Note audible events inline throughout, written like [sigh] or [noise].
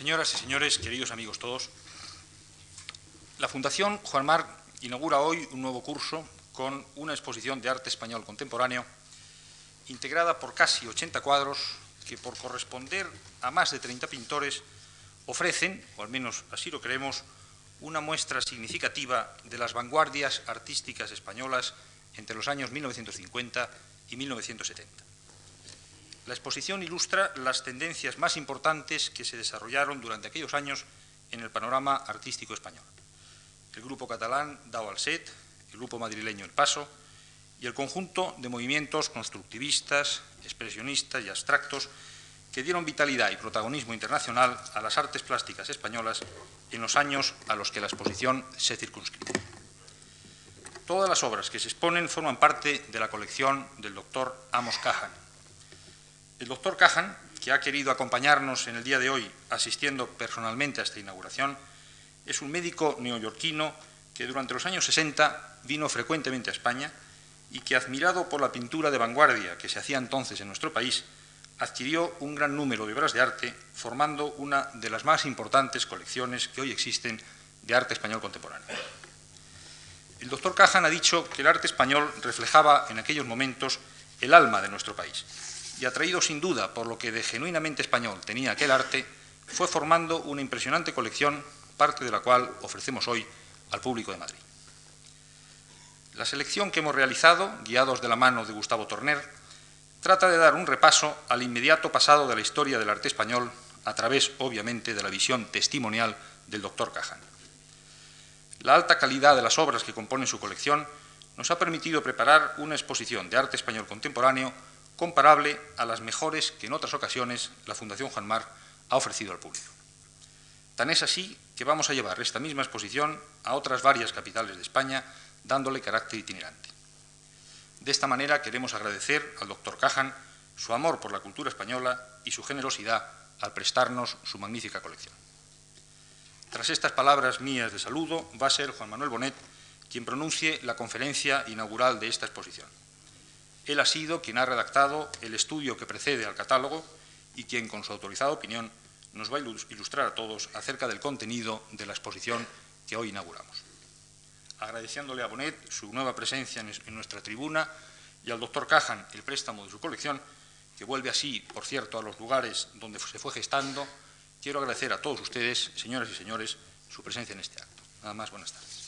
Señoras y señores, queridos amigos todos, la Fundación Juan Mar inaugura hoy un nuevo curso con una exposición de arte español contemporáneo integrada por casi 80 cuadros que, por corresponder a más de 30 pintores, ofrecen, o al menos así lo creemos, una muestra significativa de las vanguardias artísticas españolas entre los años 1950 y 1970. La exposición ilustra las tendencias más importantes que se desarrollaron durante aquellos años en el panorama artístico español. El grupo catalán Dao Alset, el grupo madrileño El Paso y el conjunto de movimientos constructivistas, expresionistas y abstractos que dieron vitalidad y protagonismo internacional a las artes plásticas españolas en los años a los que la exposición se circunscribe. Todas las obras que se exponen forman parte de la colección del doctor Amos Cajan. El doctor Cajan, que ha querido acompañarnos en el día de hoy asistiendo personalmente a esta inauguración, es un médico neoyorquino que durante los años 60 vino frecuentemente a España y que, admirado por la pintura de vanguardia que se hacía entonces en nuestro país, adquirió un gran número de obras de arte, formando una de las más importantes colecciones que hoy existen de arte español contemporáneo. El doctor Cajan ha dicho que el arte español reflejaba en aquellos momentos el alma de nuestro país y atraído sin duda por lo que de genuinamente español tenía aquel arte, fue formando una impresionante colección, parte de la cual ofrecemos hoy al público de Madrid. La selección que hemos realizado, guiados de la mano de Gustavo Torner, trata de dar un repaso al inmediato pasado de la historia del arte español a través, obviamente, de la visión testimonial del doctor Caján. La alta calidad de las obras que componen su colección nos ha permitido preparar una exposición de arte español contemporáneo comparable a las mejores que en otras ocasiones la Fundación Juan Mar ha ofrecido al público. Tan es así que vamos a llevar esta misma exposición a otras varias capitales de España, dándole carácter itinerante. De esta manera queremos agradecer al doctor Cajan su amor por la cultura española y su generosidad al prestarnos su magnífica colección. Tras estas palabras mías de saludo, va a ser Juan Manuel Bonet quien pronuncie la conferencia inaugural de esta exposición. Él ha sido quien ha redactado el estudio que precede al catálogo y quien, con su autorizada opinión, nos va a ilustrar a todos acerca del contenido de la exposición que hoy inauguramos. Agradeciéndole a Bonet su nueva presencia en nuestra tribuna y al doctor Cajan el préstamo de su colección, que vuelve así, por cierto, a los lugares donde se fue gestando, quiero agradecer a todos ustedes, señoras y señores, su presencia en este acto. Nada más, buenas tardes.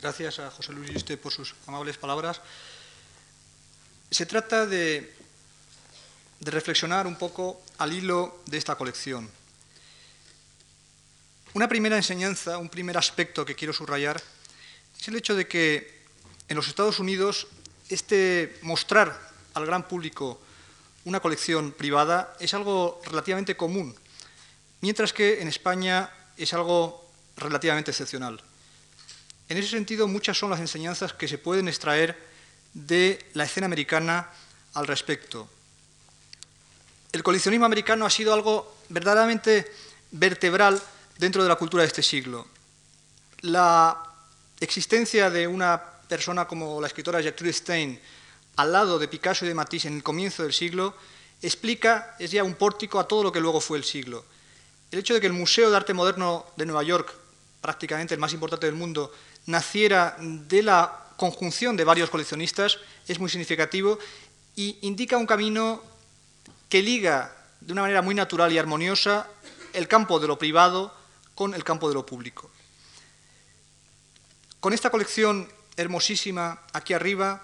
Gracias a José Luis Yuste por sus amables palabras. Se trata de, de reflexionar un poco al hilo de esta colección. Una primera enseñanza, un primer aspecto que quiero subrayar, es el hecho de que en los Estados Unidos este mostrar al gran público una colección privada es algo relativamente común, mientras que en España es algo relativamente excepcional. En ese sentido, muchas son las enseñanzas que se pueden extraer de la escena americana al respecto. El coleccionismo americano ha sido algo verdaderamente vertebral dentro de la cultura de este siglo. La existencia de una persona como la escritora Gertrude Stein al lado de Picasso y de Matisse en el comienzo del siglo explica, es ya un pórtico a todo lo que luego fue el siglo. El hecho de que el Museo de Arte Moderno de Nueva York, prácticamente el más importante del mundo, naciera de la conjunción de varios coleccionistas es muy significativo y indica un camino que liga de una manera muy natural y armoniosa el campo de lo privado con el campo de lo público. Con esta colección hermosísima aquí arriba,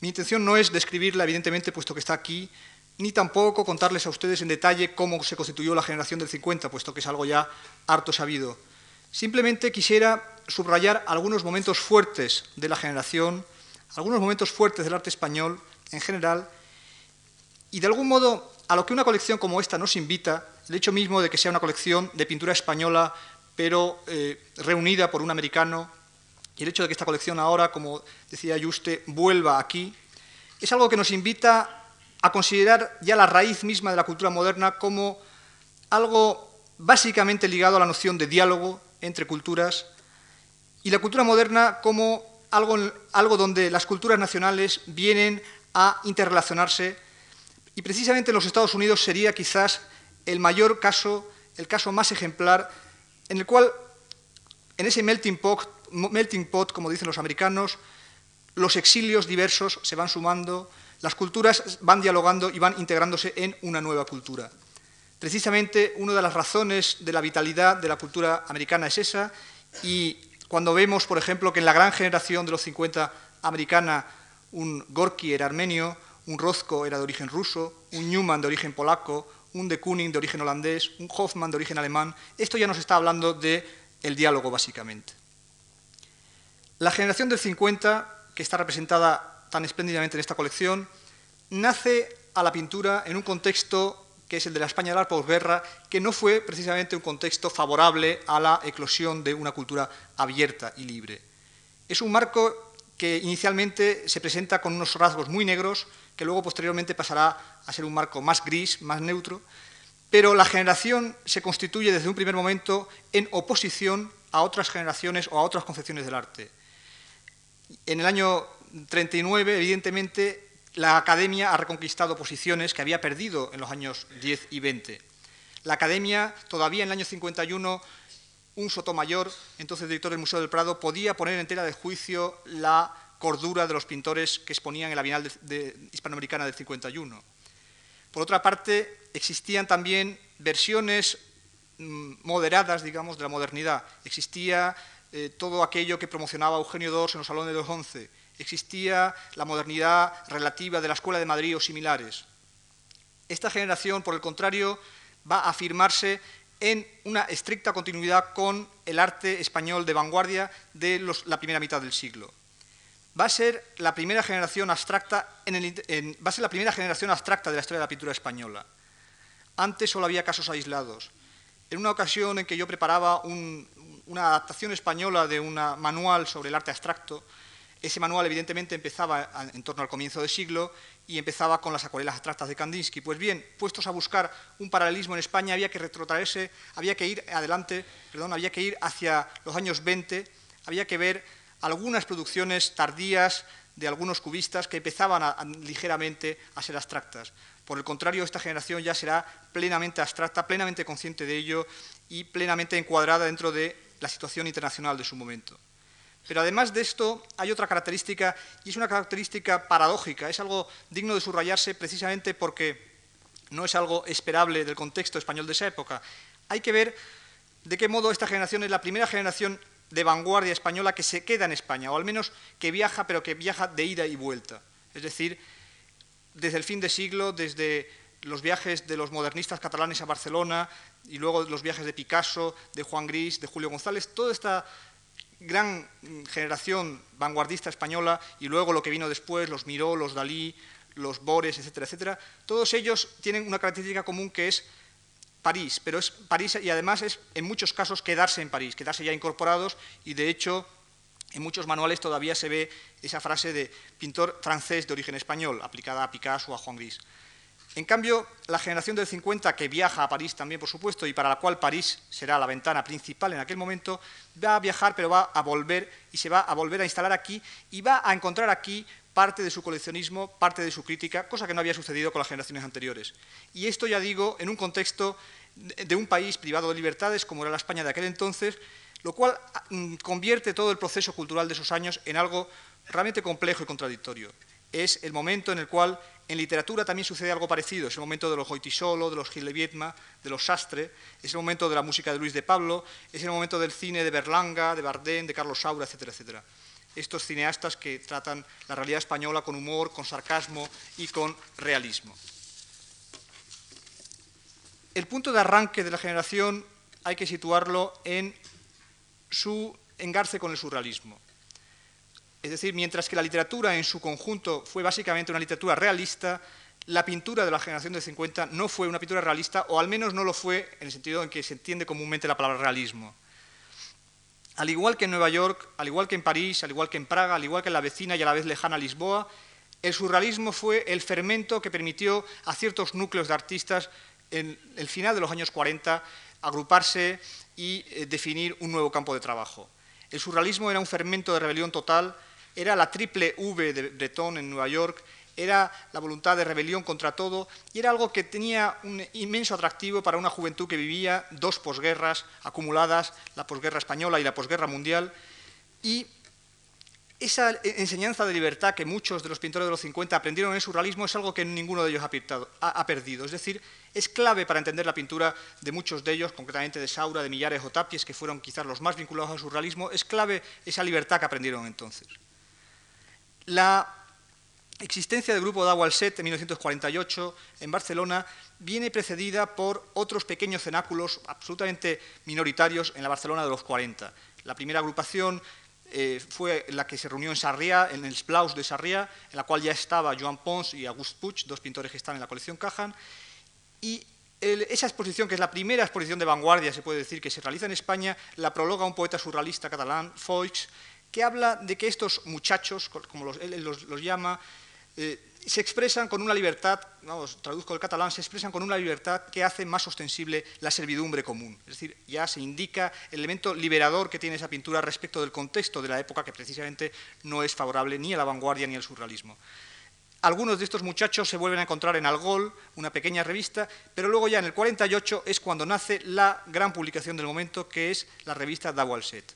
mi intención no es describirla, evidentemente, puesto que está aquí, ni tampoco contarles a ustedes en detalle cómo se constituyó la generación del 50, puesto que es algo ya harto sabido. Simplemente quisiera subrayar algunos momentos fuertes de la generación, algunos momentos fuertes del arte español en general, y de algún modo a lo que una colección como esta nos invita, el hecho mismo de que sea una colección de pintura española, pero eh, reunida por un americano, y el hecho de que esta colección ahora, como decía Juste, vuelva aquí, es algo que nos invita a considerar ya la raíz misma de la cultura moderna como algo básicamente ligado a la noción de diálogo entre culturas y la cultura moderna como algo, algo donde las culturas nacionales vienen a interrelacionarse y precisamente en los Estados Unidos sería quizás el mayor caso, el caso más ejemplar, en el cual en ese melting pot, melting pot como dicen los americanos, los exilios diversos se van sumando, las culturas van dialogando y van integrándose en una nueva cultura. Precisamente una de las razones de la vitalidad de la cultura americana es esa y cuando vemos, por ejemplo, que en la gran generación de los 50 americana un Gorky era armenio, un Rozko era de origen ruso, un Newman de origen polaco, un de Kooning de origen holandés, un Hoffman de origen alemán, esto ya nos está hablando del el diálogo básicamente. La generación del 50, que está representada tan espléndidamente en esta colección, nace a la pintura en un contexto que es el de la España de la posguerra, que no fue precisamente un contexto favorable a la eclosión de una cultura abierta y libre. Es un marco que inicialmente se presenta con unos rasgos muy negros, que luego posteriormente pasará a ser un marco más gris, más neutro, pero la generación se constituye desde un primer momento en oposición a otras generaciones o a otras concepciones del arte. En el año 39, evidentemente, la academia ha reconquistado posiciones que había perdido en los años 10 y 20. La academia, todavía en el año 51, un Sotomayor, entonces director del Museo del Prado, podía poner en tela de juicio la cordura de los pintores que exponían en la Bienal Hispanoamericana del 51. Por otra parte, existían también versiones mm, moderadas, digamos, de la modernidad. Existía eh, todo aquello que promocionaba Eugenio Dors en los salones de los once existía la modernidad relativa de la Escuela de Madrid o similares. Esta generación, por el contrario, va a afirmarse en una estricta continuidad con el arte español de vanguardia de la primera mitad del siglo. Va a ser la primera generación abstracta va a ser la primera generación abstracta de la historia de la pintura española. Antes solo había casos aislados. En una ocasión en que yo preparaba una adaptación española de un manual sobre el arte abstracto, ese manual, evidentemente, empezaba en torno al comienzo del siglo y empezaba con las acuarelas abstractas de Kandinsky. Pues bien, puestos a buscar un paralelismo en España, había que retrotraerse, había que ir adelante, perdón, había que ir hacia los años 20, había que ver algunas producciones tardías de algunos cubistas que empezaban ligeramente a ser abstractas. Por el contrario, esta generación ya será plenamente abstracta, plenamente consciente de ello y plenamente encuadrada dentro de la situación internacional de su momento. Pero además de esto hay otra característica, y es una característica paradójica, es algo digno de subrayarse precisamente porque no es algo esperable del contexto español de esa época. Hay que ver de qué modo esta generación es la primera generación de vanguardia española que se queda en España, o al menos que viaja, pero que viaja de ida y vuelta. Es decir, desde el fin de siglo, desde los viajes de los modernistas catalanes a Barcelona y luego los viajes de Picasso, de Juan Gris, de Julio González, toda esta gran generación vanguardista española y luego lo que vino después, los Miró, los Dalí, los Bores, etcétera, etcétera, todos ellos tienen una característica común que es París, pero es París y además es en muchos casos quedarse en París, quedarse ya incorporados y de hecho en muchos manuales todavía se ve esa frase de pintor francés de origen español aplicada a Picasso o a Juan Gris. En cambio, la generación del 50, que viaja a París también, por supuesto, y para la cual París será la ventana principal en aquel momento, va a viajar, pero va a volver y se va a volver a instalar aquí y va a encontrar aquí parte de su coleccionismo, parte de su crítica, cosa que no había sucedido con las generaciones anteriores. Y esto, ya digo, en un contexto de un país privado de libertades, como era la España de aquel entonces, lo cual mm, convierte todo el proceso cultural de esos años en algo realmente complejo y contradictorio. Es el momento en el cual en literatura también sucede algo parecido, es el momento de los Goitisolo, de los Gil de de los Sastre, es el momento de la música de Luis de Pablo, es el momento del cine de Berlanga, de Bardem, de Carlos Saura, etcétera, etcétera. Estos cineastas que tratan la realidad española con humor, con sarcasmo y con realismo. El punto de arranque de la generación hay que situarlo en su engarce con el surrealismo. Es decir, mientras que la literatura en su conjunto fue básicamente una literatura realista, la pintura de la generación de 50 no fue una pintura realista, o al menos no lo fue en el sentido en que se entiende comúnmente la palabra realismo. Al igual que en Nueva York, al igual que en París, al igual que en Praga, al igual que en la vecina y a la vez lejana Lisboa, el surrealismo fue el fermento que permitió a ciertos núcleos de artistas en el final de los años 40 agruparse y eh, definir un nuevo campo de trabajo. El surrealismo era un fermento de rebelión total era la triple V de Breton en Nueva York, era la voluntad de rebelión contra todo y era algo que tenía un inmenso atractivo para una juventud que vivía dos posguerras acumuladas, la posguerra española y la posguerra mundial, y esa enseñanza de libertad que muchos de los pintores de los 50 aprendieron en el surrealismo es algo que ninguno de ellos ha, perdido. Es decir, es clave para entender la pintura de muchos de ellos, concretamente de Saura, de Millares o Tapies, que fueron quizás los más vinculados al surrealismo, es clave esa libertad que aprendieron entonces. La existencia del grupo Set en 1948 en Barcelona viene precedida por otros pequeños cenáculos absolutamente minoritarios en la Barcelona de los 40. La primera agrupación eh, fue la que se reunió en Sarriá, en el Splaus de Sarriá, en la cual ya estaba Joan Pons y Auguste Puig, dos pintores que están en la colección Cajan. Y esa exposición, que es la primera exposición de vanguardia, se puede decir, que se realiza en España, la prologa un poeta surrealista catalán, Foix, que habla de que estos muchachos, como él los, llama, eh, se expresan con una libertad, vamos, traduzco el catalán, se expresan con una libertad que hace más ostensible la servidumbre común. Es decir, ya se indica el elemento liberador que tiene esa pintura respecto del contexto de la época que precisamente no es favorable ni a la vanguardia ni al surrealismo. Algunos de estos muchachos se vuelven a encontrar en Algol, una pequeña revista, pero luego ya en el 48 es cuando nace la gran publicación del momento, que es la revista Dawalset.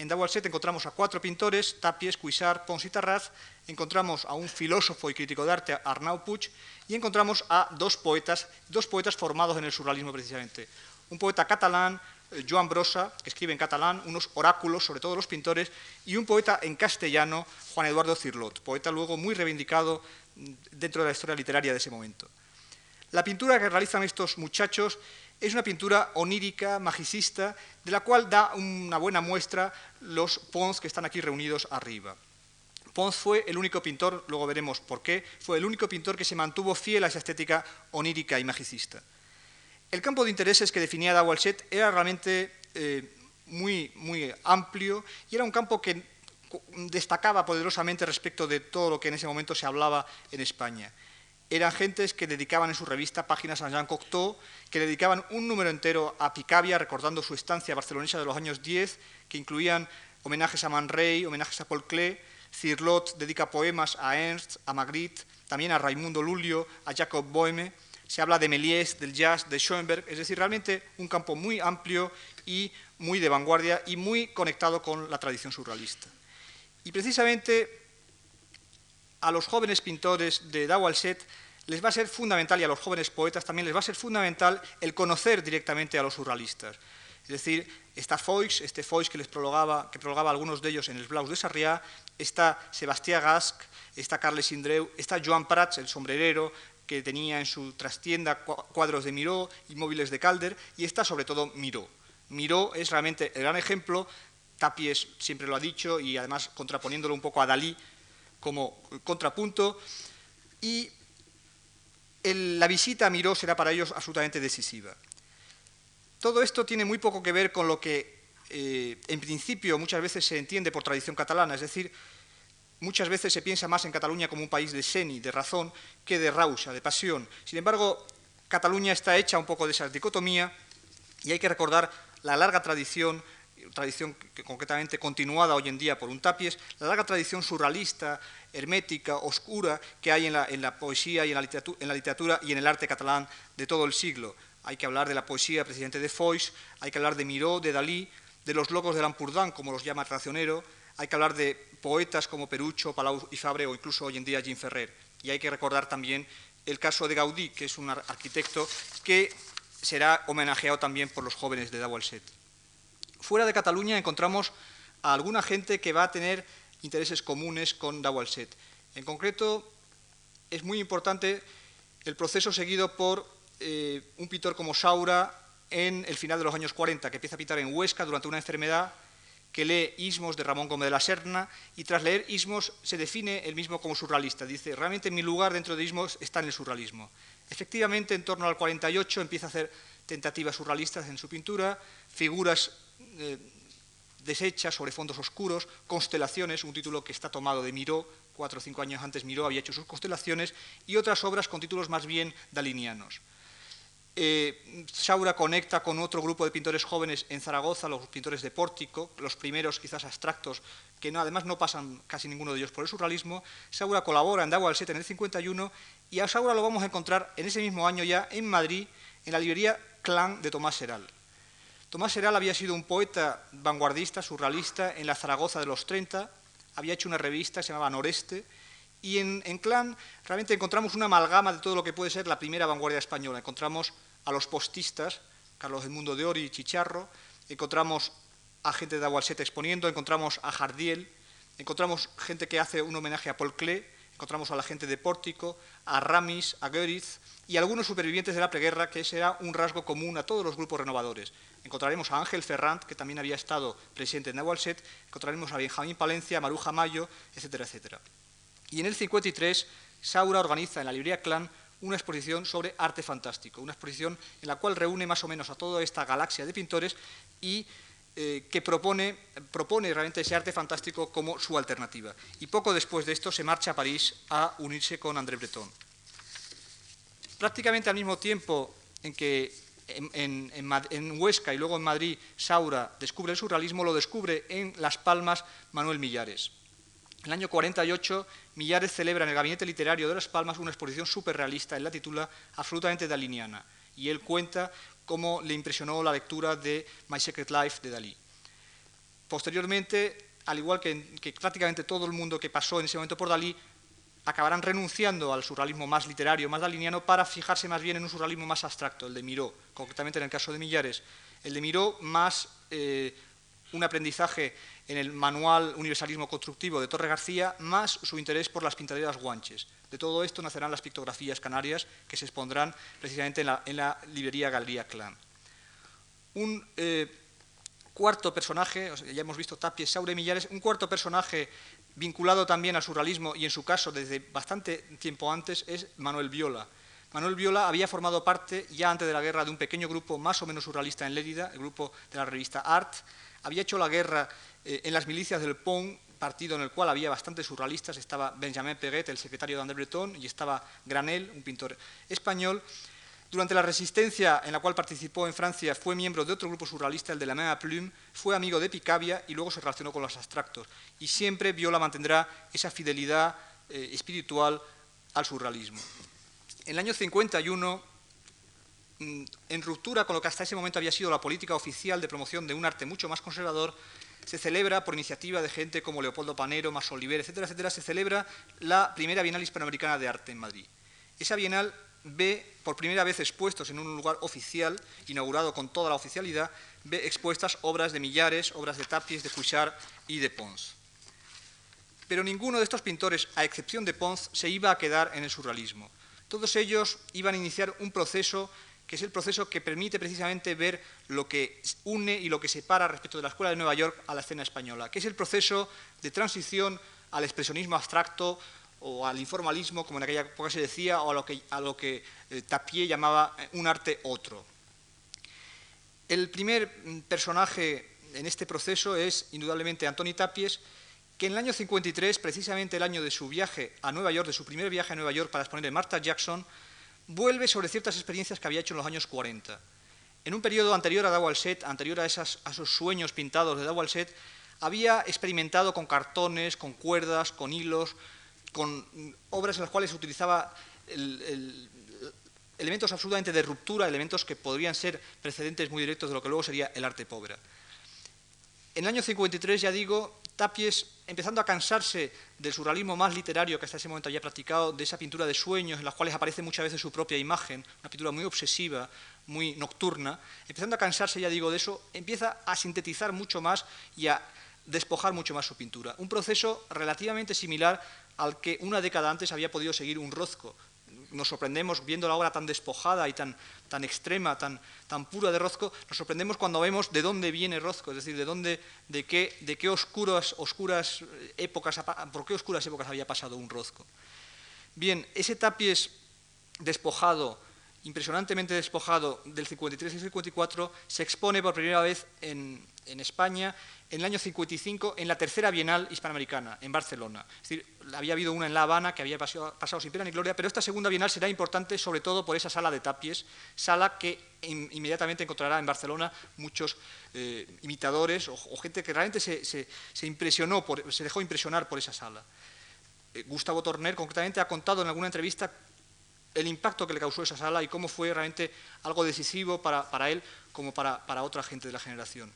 En Dawalset encontramos a cuatro pintores, Tapies, Cuisart, Pons y Tarraz, encontramos a un filósofo y crítico de arte, Arnau Puig, y encontramos a dos poetas, dos poetas formados en el surrealismo precisamente. Un poeta catalán, eh, Joan Brosa, que escribe en catalán unos oráculos sobre todos los pintores, y un poeta en castellano, Juan Eduardo Cirlot, poeta luego muy reivindicado mm, dentro de la historia literaria de ese momento. La pintura que realizan estos muchachos es una pintura onírica, magicista, de la cual da una buena muestra los Pons que están aquí reunidos arriba. Pons fue el único pintor, luego veremos por qué, fue el único pintor que se mantuvo fiel a esa estética onírica y magicista. El campo de intereses que definía Dawalset era realmente eh, muy, muy amplio y era un campo que destacaba poderosamente respecto de todo lo que en ese momento se hablaba en España eran gentes que dedicaban en su revista páginas a Jean Cocteau, que dedicaban un número entero a Picabia, recordando su estancia barcelonesa de los años 10, que incluían homenajes a Man Ray, homenajes a Paul Klee, Cirlot dedica poemas a Ernst, a Magritte, también a Raimundo Lulio, a Jacob Boheme, se habla de Méliès, del jazz, de Schoenberg, es decir, realmente un campo muy amplio y muy de vanguardia y muy conectado con la tradición surrealista. Y precisamente a los jóvenes pintores de Dawalset les va a ser fundamental, y a los jóvenes poetas también les va a ser fundamental el conocer directamente a los surrealistas. Es decir, está Foix, este Foix que les prologaba, que prologaba algunos de ellos en el Blaus de Sarriá, está Sebastián Gasc, está Carles Indreu, está Joan Prats, el sombrerero, que tenía en su trastienda cuadros de Miró y móviles de Calder, y está sobre todo Miró. Miró es realmente el gran ejemplo, Tapies siempre lo ha dicho, y además contraponiéndolo un poco a Dalí, como contrapunto y la visita a Miró será para ellos absolutamente decisiva. Todo esto tiene muy poco que ver con lo que eh, en principio muchas veces se entiende por tradición catalana, es decir, muchas veces se piensa más en Cataluña como un país de seni, de razón, que de rausa, de pasión. Sin embargo, Cataluña está hecha un poco de esa dicotomía y hay que recordar la larga tradición tradición que, concretamente continuada hoy en día por un Tapies, la larga tradición surrealista, hermética, oscura que hay en la, poesía y en la, literatura, y en el arte catalán de todo el siglo. Hay que hablar de la poesía presidente de Foix, hay que hablar de Miró, de Dalí, de los locos de Lampurdán, como los llama Racionero, hay que hablar de poetas como Perucho, Palau y Fabre o incluso hoy en día Jim Ferrer. Y hay que recordar también el caso de Gaudí, que es un arquitecto que será homenajeado también por los jóvenes de Dawalset. Fuera de Cataluña encontramos a alguna gente que va a tener intereses comunes con Dawalset. En concreto, es muy importante el proceso seguido por eh, un pintor como Saura en el final de los años 40, que empieza a pintar en Huesca durante una enfermedad, que lee Ismos de Ramón Gómez de la Serna, y tras leer Ismos se define el mismo como surrealista. Dice, realmente mi lugar dentro de Ismos está en el surrealismo. Efectivamente, en torno al 48 empieza a hacer tentativas surrealistas en su pintura, figuras eh, deshechas sobre fondos oscuros, Constelaciones, un título que está tomado de Miró, cuatro o cinco años antes Miró había hecho sus constelaciones, y otras obras con títulos más bien dalinianos. Eh, Saura conecta con otro grupo de pintores jóvenes en Zaragoza, los pintores de Pórtico, los primeros quizás abstractos, que además no pasan casi ninguno de ellos por el surrealismo. Saura colabora en Dago al 7 en el 51 y a Saura lo vamos a encontrar en ese mismo año ya en Madrid, en la librería Clan de Tomás Seral. Tomás Seral había sido un poeta vanguardista, surrealista, en la Zaragoza de los 30, había hecho una revista, se llamaba Noreste, y en, Clan realmente encontramos una amalgama de todo lo que puede ser la primera vanguardia española. Encontramos a los postistas, Carlos Edmundo de Ori y Chicharro, encontramos a gente de Agualsete exponiendo, encontramos a Jardiel, encontramos gente que hace un homenaje a Paul Klee, encontramos a la gente de Pórtico, a Ramis, a Goeritz y algunos supervivientes de la preguerra, que será un rasgo común a todos los grupos renovadores. Encontraremos a Ángel Ferrand, que también había estado presente en Nahualset, encontraremos a Benjamín Palencia, a Maruja Mayo, etcétera, etcétera. Y en el 53, Saura organiza en la librería Clan una exposición sobre arte fantástico, una exposición en la cual reúne más o menos a toda esta galaxia de pintores y eh, que propone, propone realmente ese arte fantástico como su alternativa. Y poco después de esto se marcha a París a unirse con André Breton. Prácticamente al mismo tiempo en que en, en, Huesca y luego en Madrid Saura descubre el surrealismo, lo descubre en Las Palmas Manuel Millares. En el año 48, Millares celebra en el Gabinete Literario de Las Palmas una exposición realista, en la titula absolutamente daliniana, y él cuenta cómo le impresionó la lectura de My Secret Life de Dalí. Posteriormente, al igual que, prácticamente todo el mundo que pasó en ese momento por Dalí, acabarán renunciando al surrealismo más literario, más daliniano, para fijarse más bien en un surrealismo más abstracto, el de Miró, concretamente en el caso de Millares. El de Miró más eh, un aprendizaje en el manual Universalismo Constructivo de Torre García, más su interés por las pintaderas guanches. De todo esto nacerán las pictografías canarias que se expondrán precisamente en la, librería Galería Clan. Un eh, cuarto personaje, ya hemos visto Tapies, Saure Millares, un cuarto personaje vinculado también al surrealismo y en su caso desde bastante tiempo antes es Manuel Viola. Manuel Viola había formado parte ya antes de la guerra de un pequeño grupo más o menos surrealista en Lérida, el grupo de la revista Art, había hecho la guerra eh, en las milicias del Pont, partido en el cual había bastantes surrealistas, estaba Benjamin Peguet, el secretario de André Breton, y estaba Granel, un pintor español. Durante la resistencia en la cual participó en Francia, fue miembro de otro grupo surrealista, el de la Main Plume, fue amigo de Picabia y luego se relacionó con los abstractos. Y siempre Viola mantendrá esa fidelidad eh, espiritual al surrealismo. En el año 51 Mm, en ruptura con lo que hasta ese momento había sido la política oficial de promoción de un arte mucho más conservador, se celebra, por iniciativa de gente como Leopoldo Panero, Mas Oliver, etcétera, etcétera, se celebra la primera Bienal Hispanoamericana de Arte en Madrid. Esa Bienal ve por primera vez expuestos en un lugar oficial, inaugurado con toda la oficialidad, ve expuestas obras de Millares, obras de Tapies, de Cuixart y de Pons. Pero ninguno de estos pintores, a excepción de Pons, se iba a quedar en el surrealismo. Todos ellos iban a iniciar un proceso que es el proceso que permite precisamente ver lo que une y lo que separa respecto de la Escuela de Nueva York a la escena española, que es el proceso de transición al expresionismo abstracto o al informalismo, como en aquella época se decía, o a lo que, a eh, llamaba eh, un arte otro. El primer mm, personaje en este proceso es indudablemente Antoni Tapies, que en el año 53, precisamente el año de su viaje a Nueva York, de su primer viaje a Nueva York para exponer en Martha Jackson, vuelve sobre ciertas experiencias que había hecho en los años 40. En un periodo anterior a Dawalset, anterior a, esos sueños pintados de Dawalset, había experimentado con cartones, con cuerdas, con hilos, con obras en las cuales utilizaba elementos absolutamente de ruptura, elementos que podrían ser precedentes muy directos de lo que luego sería el arte pobre. En el año 53, ya digo, Tapies, empezando a cansarse del surrealismo más literario que hasta ese momento había practicado, de esa pintura de sueños en las cuales aparece muchas veces su propia imagen, una pintura muy obsesiva, muy nocturna, empezando a cansarse, ya digo, de eso, empieza a sintetizar mucho más y a despojar mucho más su pintura. Un proceso relativamente similar al que una década antes había podido seguir un Rozco, nos sorprendemos viendo la obra tan despojada y tan, tan extrema, tan, tan pura de Rozco, nos sorprendemos cuando vemos de dónde viene Rozco, es decir, de dónde, de qué, de qué oscuras, oscuras épocas, por qué oscuras épocas había pasado un Rozco. Bien, ese tapies despojado impresionantemente despojado del 53 y 54, se expone por primera vez en, España en el año 55 en la tercera Bienal Hispanoamericana, en Barcelona. Es decir, había habido una en La Habana que había pasado, sin pena ni gloria, pero esta segunda Bienal será importante sobre todo por esa sala de tapies, sala que inmediatamente encontrará en Barcelona muchos eh, imitadores o, gente que realmente se, impresionó, se dejó impresionar por esa sala. Eh, Gustavo Torner concretamente ha contado en alguna entrevista el impacto que le causó esa sala y cómo fue realmente algo decisivo para, él como para, otra gente de la generación.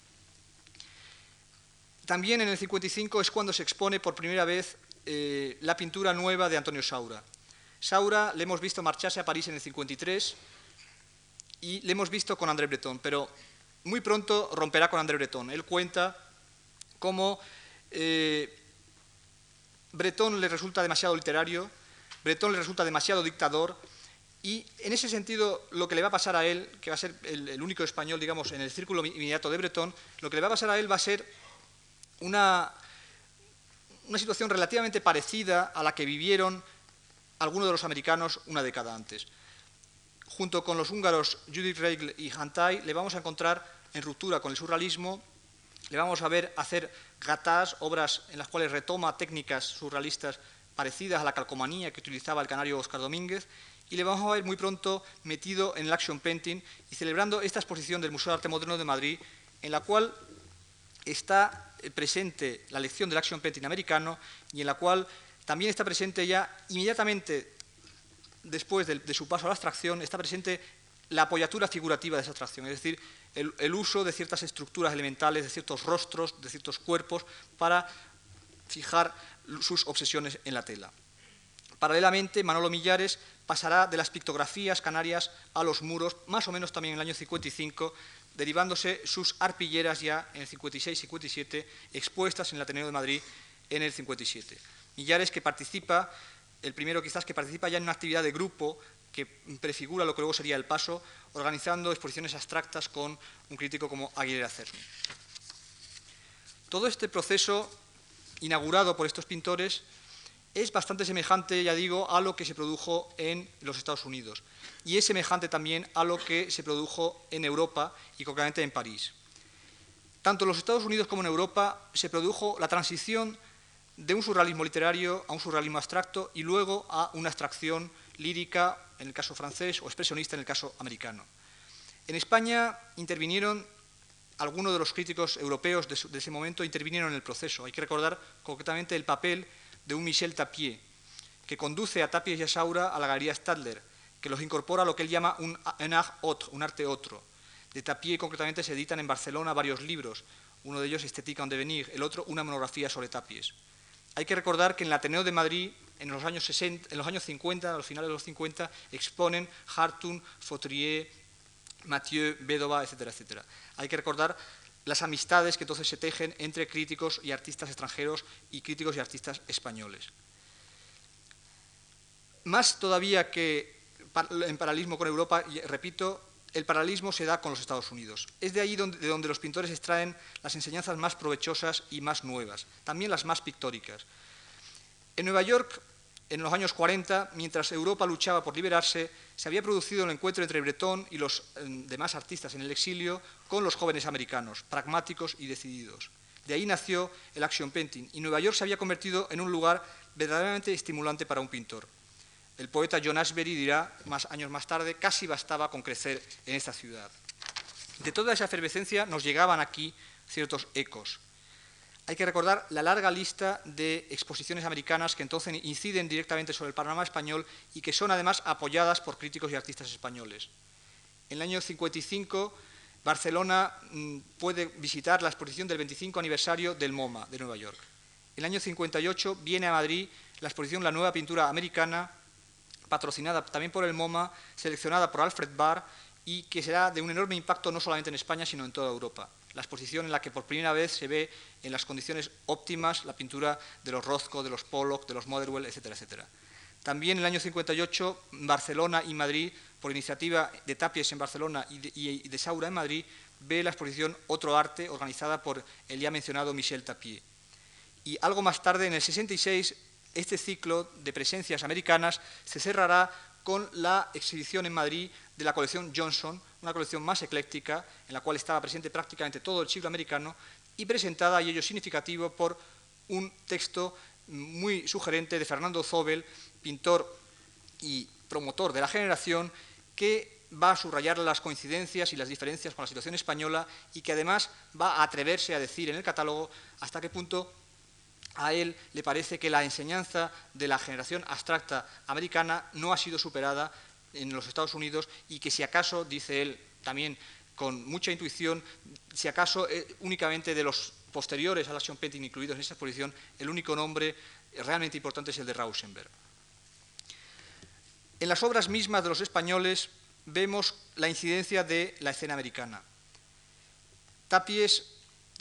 También en el 55 es cuando se expone por primera vez eh, la pintura nueva de Antonio Saura. Saura le hemos visto marcharse a París en el 53 y le hemos visto con André Breton, pero muy pronto romperá con André Breton. Él cuenta cómo eh, Breton le resulta demasiado literario, Breton le resulta demasiado dictador y en ese sentido lo que le va a pasar a él, que va a ser el, único español, digamos, en el círculo inmediato de Breton, lo que le va a pasar a él va a ser una, una situación relativamente parecida a la que vivieron algunos de los americanos una década antes. Junto con los húngaros Judith Reigl y Hantai, le vamos a encontrar en ruptura con el surrealismo, le vamos a ver hacer gatas, obras en las cuales retoma técnicas surrealistas parecidas a la calcomanía que utilizaba el canario Oscar Domínguez, y le vamos a ver muy pronto metido en el action painting y celebrando esta exposición del Museo de Arte Moderno de Madrid, en la cual está presente la lección del action painting americano y en la cual también está presente ya inmediatamente después de, su paso a la abstracción, está presente la apoyatura figurativa de esa abstracción, es decir, el uso de ciertas estructuras elementales, de ciertos rostros, de ciertos cuerpos, para fijar sus obsesiones en la tela. Paralelamente, Manolo Millares pasará de las pictografías canarias a los muros, más o menos también en el año 55, derivándose sus arpilleras ya en el 56-57, expuestas en el Ateneo de Madrid en el 57. Millares que participa, el primero quizás que participa ya en una actividad de grupo que prefigura lo que luego sería el paso, organizando exposiciones abstractas con un crítico como Aguilera Cerny. Todo este proceso inaugurado por estos pintores es bastante semejante, ya digo, a lo que se produjo en los Estados Unidos y es semejante también a lo que se produjo en Europa y concretamente en París. Tanto en los Estados Unidos como en Europa se produjo la transición de un surrealismo literario a un surrealismo abstracto y luego a una abstracción lírica en el caso francés o expresionista en el caso americano. En España intervinieron algunos de los críticos europeos de, ese momento intervinieron en el proceso. Hay que recordar concretamente el papel de un Michel Tapier, que conduce a Tapies y a Saura a la Galería Stadler, que los incorpora a lo que él llama un, art un arte otro. De Tapier concretamente se editan en Barcelona varios libros, uno de ellos Estética en devenir, el otro una monografía sobre Tapies. Hay que recordar que en el Ateneo de Madrid, en los años, 60, en los años 50, a los finales de los 50, exponen Hartung, Fautrier, Mathieu, Bédova, etcétera, etcétera. Hay que recordar las amistades que entonces se tejen entre críticos y artistas extranjeros y críticos y artistas españoles. Más todavía que en paralelismo con Europa, repito, el paralelismo se da con los Estados Unidos. Es de ahí de donde los pintores extraen las enseñanzas más provechosas y más nuevas, también las más pictóricas. En Nueva York en los años 40, mientras Europa luchaba por liberarse, se había producido el encuentro entre Breton y los em, demás artistas en el exilio con los jóvenes americanos, pragmáticos y decididos. De ahí nació el action painting y Nueva York se había convertido en un lugar verdaderamente estimulante para un pintor. El poeta John Ashbery dirá, más años más tarde, casi bastaba con crecer en esta ciudad. De toda esa efervescencia nos llegaban aquí ciertos ecos hay que recordar la larga lista de exposiciones americanas que entonces inciden directamente sobre el panorama español y que son además apoyadas por críticos y artistas españoles. En el año 55, Barcelona mm, puede visitar la exposición del 25 aniversario del MoMA de Nueva York. En el año 58 viene a Madrid la exposición La Nueva Pintura Americana, patrocinada también por el MoMA, seleccionada por Alfred Barr y que será de un enorme impacto no solamente en España, sino en toda Europa la exposición en la que por primera vez se ve en las condiciones óptimas la pintura de los Rothko, de los Pollock, de los Motherwell, etcétera, etcétera. También en el año 58, Barcelona y Madrid, por iniciativa de Tapies en Barcelona y de, Saura en Madrid, ve la exposición Otro Arte, organizada por el ya mencionado Michel Tapier. Y algo más tarde, en el 66, este ciclo de presencias americanas se cerrará con la exhibición en Madrid de la colección Johnson, una colección más ecléctica, en la cual estaba presente prácticamente todo el siglo americano, y presentada, y ello significativo, por un texto muy sugerente de Fernando Zobel, pintor y promotor de la generación, que va a subrayar las coincidencias y las diferencias con la situación española y que además va a atreverse a decir en el catálogo hasta qué punto a él le parece que la enseñanza de la generación abstracta americana no ha sido superada en los Estados Unidos y que si acaso, dice él también con mucha intuición, si acaso eh, únicamente de los posteriores a la Action Painting incluidos en esta exposición, el único nombre realmente importante es el de Rauschenberg. En las obras mismas de los españoles vemos la incidencia de la escena americana. Tapies,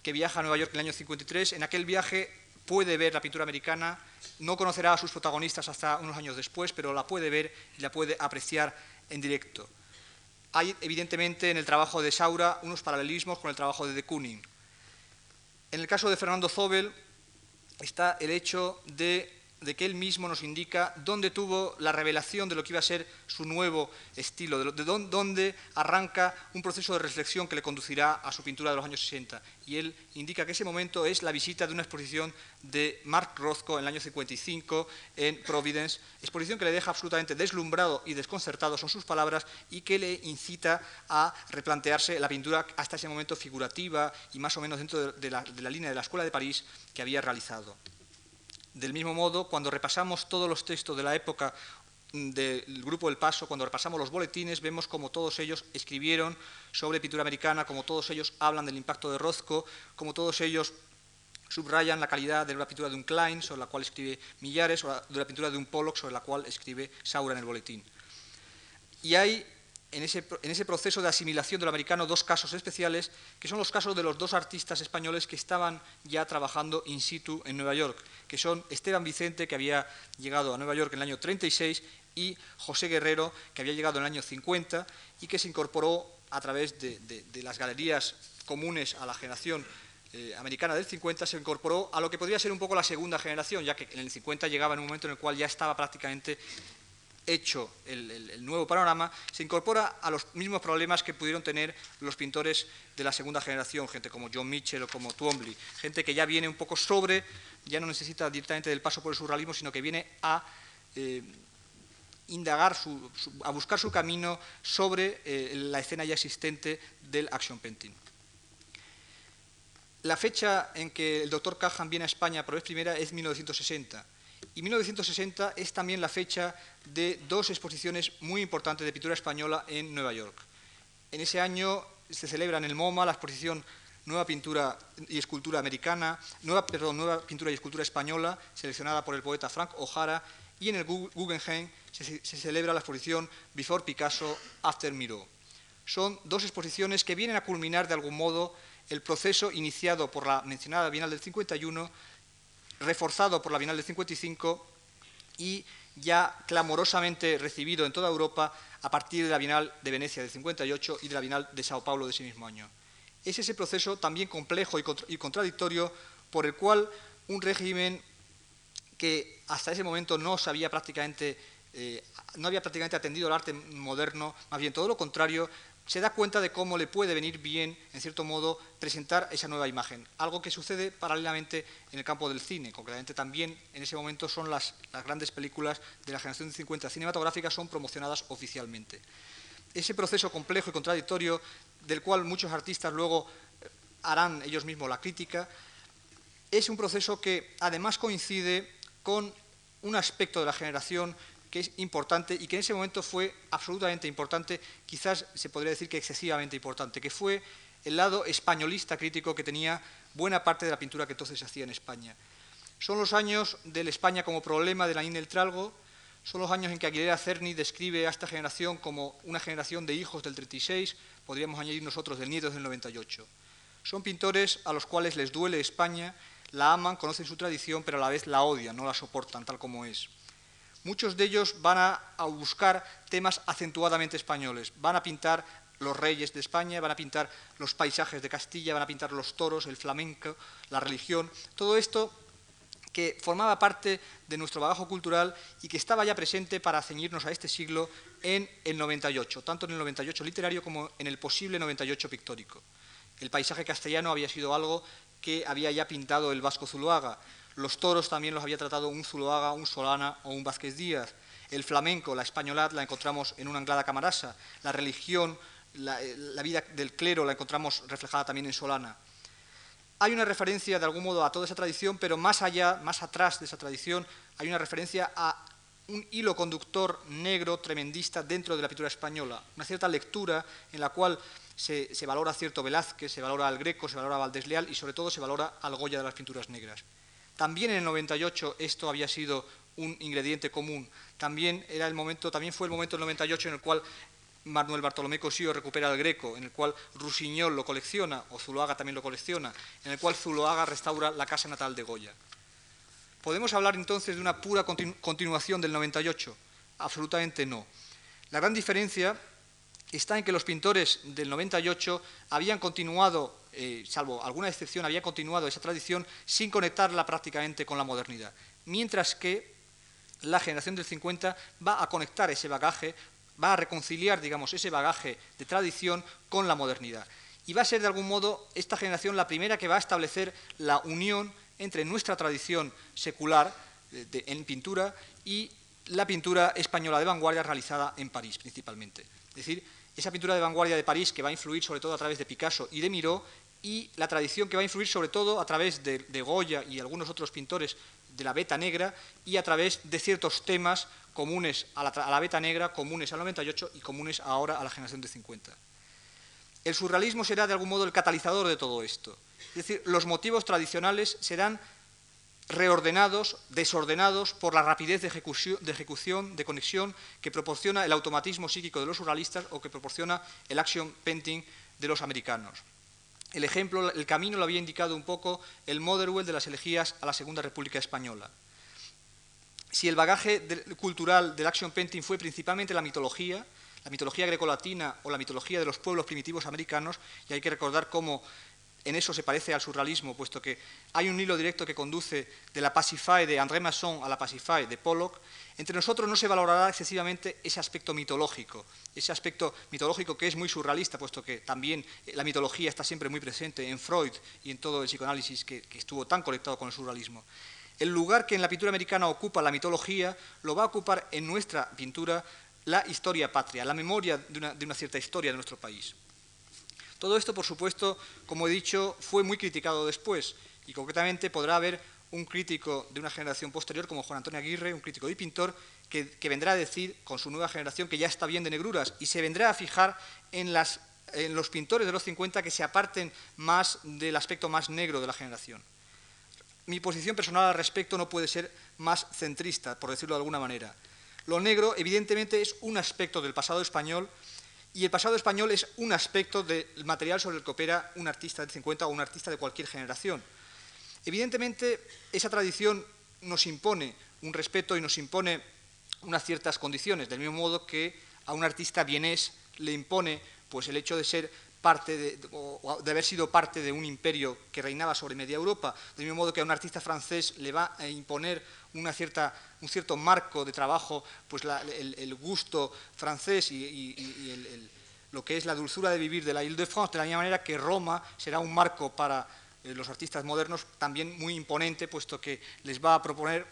que viaja a Nueva York en el año 53, en aquel viaje puede ver la pintura americana, no conocerá a sus protagonistas hasta unos años después, pero la puede ver y la puede apreciar en directo. Hay, evidentemente, en el trabajo de Saura unos paralelismos con el trabajo de de Kooning. En el caso de Fernando Zobel está el hecho de de que él mismo nos indica dónde tuvo la revelación de lo que iba a ser su nuevo estilo, de, dónde arranca un proceso de reflexión que le conducirá a su pintura de los años 60. Y él indica que ese momento es la visita de una exposición de Mark Rothko en el año 55 en Providence, exposición que le deja absolutamente deslumbrado y desconcertado, son sus palabras, y que le incita a replantearse la pintura hasta ese momento figurativa y más o menos dentro de la, de la línea de la Escuela de París que había realizado. Del mismo modo, cuando repasamos todos los textos de la época mm, del Grupo del Paso, cuando repasamos los boletines, vemos como todos ellos escribieron sobre pintura americana, como todos ellos hablan del impacto de Rozco, como todos ellos subrayan la calidad de la pintura de un Klein, sobre la cual escribe Millares, o de la pintura de un Pollock, sobre la cual escribe Saura en el boletín. Y hay en ese, proceso de asimilación del americano dos casos especiales, que son los casos de los dos artistas españoles que estaban ya trabajando in situ en Nueva York, que son Esteban Vicente, que había llegado a Nueva York en el año 36, y José Guerrero, que había llegado en el año 50 y que se incorporó a través de, las galerías comunes a la generación eh, americana del 50, se incorporó a lo que podría ser un poco la segunda generación, ya que en el 50 llegaba en un momento en el cual ya estaba prácticamente hecho el, nuevo panorama, se incorpora a los mismos problemas que pudieron tener los pintores de la segunda generación, gente como John Mitchell o como Twombly, gente que ya viene un poco sobre, ya no necesita directamente del paso por el surrealismo, sino que viene a eh, indagar, a buscar su camino sobre eh, la escena ya existente del action painting. La fecha en que el doctor Cajan viene a España por vez primera es 1960 y 1960 es también la fecha de dos exposiciones muy importantes de pintura española en Nueva York. En ese año se celebra en el MoMA la exposición Nueva Pintura y Escultura Americana, Nueva, Pintura y Escultura Española, seleccionada por el poeta Frank O'Hara, y en el Guggenheim se, se, celebra la exposición Before Picasso, After Miro. Son dos exposiciones que vienen a culminar de algún modo el proceso iniciado por la mencionada Bienal del 51 reforzado por la Bienal del 55 y ya clamorosamente recibido en toda Europa a partir de la Bienal de Venecia del 58 y de la Bienal de Sao Paulo de ese mismo año. Es ese proceso también complejo y contradictorio por el cual un régimen que hasta ese momento no sabía prácticamente eh, no había prácticamente atendido al arte moderno, más bien todo lo contrario, se da cuenta de cómo le puede venir bien, en cierto modo, presentar esa nueva imagen. Algo que sucede paralelamente en el campo del cine. Concretamente también en ese momento son las, grandes películas de la generación de 50 cinematográficas son promocionadas oficialmente. Ese proceso complejo y contradictorio del cual muchos artistas luego eh, harán ellos mismos la crítica, es un proceso que además coincide con un aspecto de la generación que es importante y que en ese momento fue absolutamente importante, quizás se podría decir que excesivamente importante, que fue el lado españolista crítico que tenía buena parte de la pintura que entonces se hacía en España. Son los años de la España como problema de la del Tralgo, son los años en que Aguilera Cerny describe a esta generación como una generación de hijos del 36, podríamos añadir nosotros del nietos del 98. Son pintores a los cuales les duele España, la aman, conocen su tradición, pero a la vez la odian, no la soportan tal como es. Muchos de ellos van a, buscar temas acentuadamente españoles, van a pintar los reyes de España, van a pintar los paisajes de Castilla, van a pintar los toros, el flamenco, la religión. Todo esto que formaba parte de nuestro bagajo cultural y que estaba ya presente para ceñirnos a este siglo en el 98, tanto en el 98 literario como en el posible 98 pictórico. El paisaje castellano había sido algo que había ya pintado el vasco Zuloaga. Los toros también los había tratado un Zuloaga, un Solana o un Vázquez Díaz. El flamenco, la españolad, la encontramos en una Anglada Camarasa. La religión, la, la vida del clero la encontramos reflejada también en Solana hay una referencia de algún modo a toda esa tradición, pero más allá, más atrás de esa tradición, hay una referencia a un hilo conductor negro tremendista dentro de la pintura española, una cierta lectura en la cual se, valora cierto Velázquez, se valora al Greco, se valora a Valdés Leal y sobre todo se valora al Goya de las pinturas negras. También en el 98 esto había sido un ingrediente común. También era el momento, también fue el momento del 98 en el cual Manuel Bartolomé Cosío recupera el Greco, en el cual Rusiñol lo colecciona, o Zuloaga también lo colecciona, en el cual Zuloaga restaura la casa natal de Goya. ¿Podemos hablar entonces de una pura continuación del 98? Absolutamente no. La gran diferencia está en que los pintores del 98 habían continuado, eh, salvo alguna excepción, habían continuado esa tradición sin conectarla prácticamente con la modernidad, mientras que la generación del 50 va a conectar ese bagaje va a reconciliar, digamos, ese bagaje de tradición con la modernidad. Y va a ser, de algún modo, esta generación la primera que va a establecer la unión entre nuestra tradición secular en pintura y la pintura española de vanguardia realizada en París, principalmente. Es decir, esa pintura de vanguardia de París que va a influir sobre todo a través de Picasso y de Miró, y la tradición que va a influir sobre todo a través de, Goya y algunos otros pintores de la beta negra y a través de ciertos temas comunes a la, beta negra, comunes al 98 y comunes ahora a la generación de 50. El surrealismo será de algún modo el catalizador de todo esto. Es decir, los motivos tradicionales serán reordenados, desordenados por la rapidez de ejecución, de conexión que proporciona el automatismo psíquico de los surrealistas o que proporciona el action painting de los americanos. El ejemplo, el camino lo había indicado un poco el Motherwell de las elegías a la Segunda República Española si el bagaje cultural del action painting fue principalmente la mitología, la mitología grecolatina o la mitología de los pueblos primitivos americanos, y hay que recordar cómo en eso se parece al surrealismo, puesto que hay un hilo directo que conduce de la Pacify de André Masson a la Pacify de Pollock, entre nosotros no se valorará excesivamente ese aspecto mitológico, ese aspecto mitológico que es muy surrealista, puesto que también la mitología está siempre muy presente en Freud y en todo el psicoanálisis que estuvo tan conectado con el surrealismo. El lugar que en la pintura americana ocupa la mitología lo va a ocupar en nuestra pintura la historia patria, la memoria de una, cierta historia de nuestro país. Todo esto, por supuesto, como he dicho, fue muy criticado después y concretamente podrá haber un crítico de una generación posterior como Juan Antonio Aguirre, un crítico y pintor, que, vendrá a decir con su nueva generación que ya está bien de negruras y se vendrá a fijar en, en los pintores de los 50 que se aparten más del aspecto más negro de la generación mi posición personal al respecto no puede ser más centrista, por decirlo de alguna manera. Lo negro, evidentemente, es un aspecto del pasado español y el pasado español es un aspecto del material sobre el que opera un artista de 50 o un artista de cualquier generación. Evidentemente, esa tradición nos impone un respeto y nos impone unas ciertas condiciones, del mismo modo que a un artista vienés le impone pues, el hecho de ser parte de, de haber sido parte de un imperio que reinaba sobre media Europa, de mismo modo que a un artista francés le va a imponer una cierta, un cierto marco de trabajo, pues el, gusto francés y, lo que es la dulzura de vivir de la Ile-de-France, de la misma manera que Roma será un marco para eh, los artistas modernos también muy imponente, puesto que les va a proponer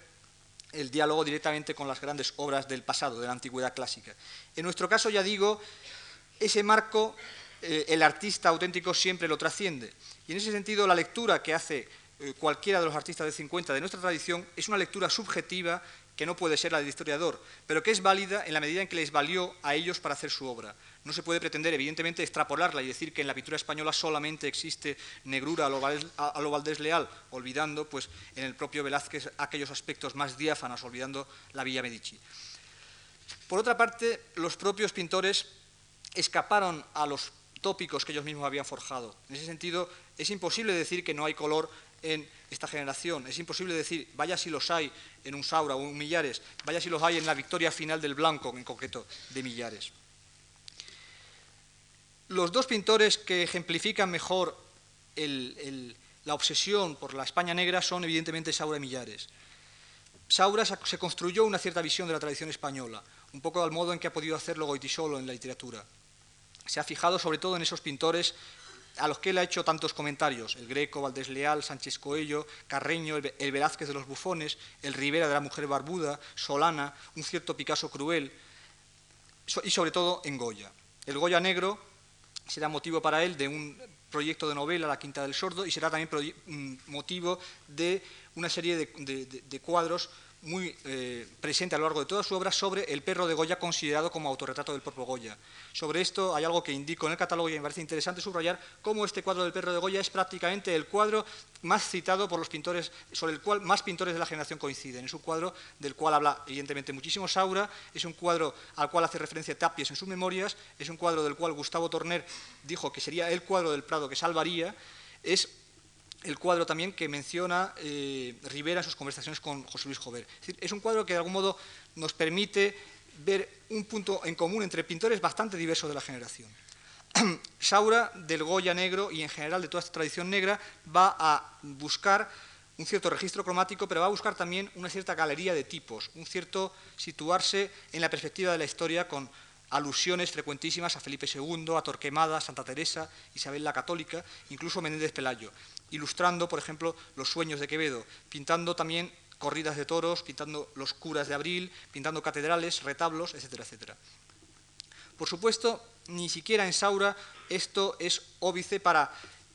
el diálogo directamente con las grandes obras del pasado, de la antigüedad clásica. En nuestro caso, ya digo, ese marco eh, el artista auténtico siempre lo trasciende. Y en ese sentido, la lectura que hace eh, cualquiera de los artistas de 50 de nuestra tradición es una lectura subjetiva que no puede ser la del historiador, pero que es válida en la medida en que les valió a ellos para hacer su obra. No se puede pretender, evidentemente, extrapolarla y decir que en la pintura española solamente existe negrura a lo, Valdés Leal, olvidando pues, en el propio Velázquez aquellos aspectos más diáfanos, olvidando la Villa Medici. Por otra parte, los propios pintores escaparon a los tópicos que ellos mismos habían forjado. En ese sentido, es imposible decir que no hay color en esta generación. Es imposible decir, vaya si los hay en un Saura o un Millares, vaya si los hay en la victoria final del Blanco, en concreto, de Millares. Los dos pintores que ejemplifican mejor la obsesión por la España negra son evidentemente Saura y Millares. Saura se construyó una cierta visión de la tradición española, un poco al modo en que ha podido hacerlo Goitisolo en la literatura. Se ha fijado sobre todo en esos pintores a los que él ha hecho tantos comentarios, el Greco, Valdés Leal, Sánchez Coello, Carreño, el Velázquez de los bufones, el Rivera de la mujer barbuda, Solana, un cierto Picasso cruel, y sobre todo en Goya. El Goya negro será motivo para él de un proyecto de novela, La Quinta del Sordo, y será también mm, motivo de una serie de, cuadros muy eh, presente a lo largo de toda su obra sobre el perro de Goya considerado como autorretrato del propio Goya. Sobre esto hay algo que indico en el catálogo y me parece interesante subrayar cómo este cuadro del perro de Goya es prácticamente el cuadro más citado por los pintores, sobre el cual más pintores de la generación coinciden. Es un cuadro del cual habla evidentemente muchísimo Saura, es un cuadro al cual hace referencia Tapies en sus memorias, es un cuadro del cual Gustavo Torner dijo que sería el cuadro del Prado que salvaría, es el cuadro también que menciona eh, Rivera en sus conversaciones con José Luis Jover. Es, un cuadro que de algún modo nos permite ver un punto en común entre pintores bastante diversos de la generación. [clears throat] Saura, del Goya negro y en general de toda esta tradición negra, va a buscar un cierto registro cromático, pero va a buscar también una cierta galería de tipos, un cierto situarse en la perspectiva de la historia con alusiones frecuentísimas a Felipe II, a Torquemada, Santa Teresa, Isabel la Católica, incluso Menéndez Pelayo, ilustrando, por ejemplo, los sueños de Quevedo, pintando también corridas de toros, pintando los curas de abril, pintando catedrales, retablos, etcétera, etcétera. Por supuesto, ni siquiera en Saura esto es óbice para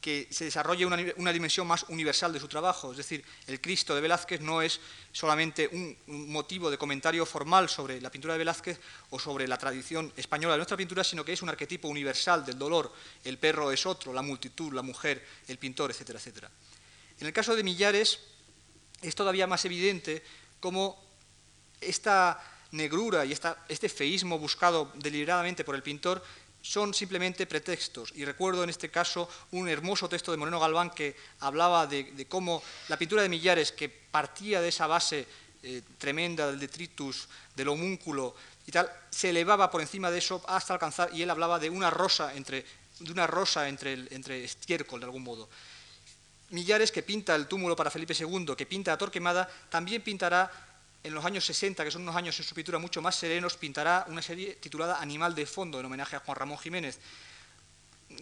que se desarrolle una, dimensión más universal de su trabajo. Es decir, el Cristo de Velázquez no es solamente un, motivo de comentario formal sobre la pintura de Velázquez o sobre la tradición española de nuestra pintura, sino que es un arquetipo universal del dolor. El perro es otro, la multitud, la mujer, el pintor, etcétera, etcétera. En el caso de Millares es todavía más evidente cómo esta negrura y este feísmo buscado deliberadamente por el pintor son simplemente pretextos. Y recuerdo en este caso un hermoso texto de Moreno Galván que hablaba de, cómo la pintura de Millares, que partía de esa base eh, tremenda del detritus, del homúnculo y tal, se elevaba por encima de eso hasta alcanzar, y él hablaba de una rosa entre, de una rosa entre, entre estiércol, de algún modo. Millares, que pinta el túmulo para Felipe II, que pinta a Torquemada, también pintará en los años 60, que son unos años en su pintura mucho más serenos, pintará una serie titulada Animal de Fondo, en homenaje a Juan Ramón Jiménez.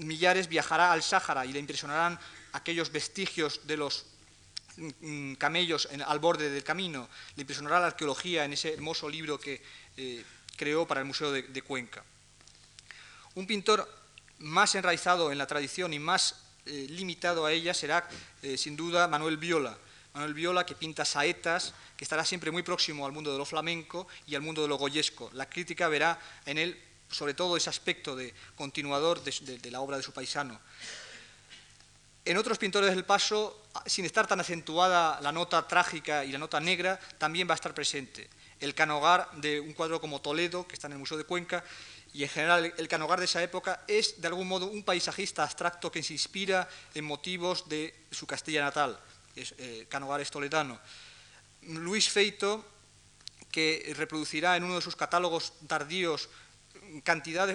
Millares viajará al Sáhara y le impresionarán aquellos vestigios de los mm, camellos al borde del camino, le impresionará la arqueología en ese hermoso libro que eh, creó para el Museo de, Cuenca. Un pintor más enraizado en la tradición y más eh, limitado a ella será, eh, sin duda, Manuel Viola, Manuel Viola, que pinta saetas, que estará siempre muy próximo al mundo de lo flamenco y al mundo de lo goyesco. La crítica verá en él sobre todo ese aspecto de continuador de, la obra de su paisano. En otros pintores del paso, sin estar tan acentuada la nota trágica y la nota negra, también va a estar presente. El canogar de un cuadro como Toledo, que está en el Museo de Cuenca, y en general el canogar de esa época es de algún modo un paisajista abstracto que se inspira en motivos de su Castilla natal es, eh, toledano. Luis Feito, que reproducirá en uno de sus catálogos tardíos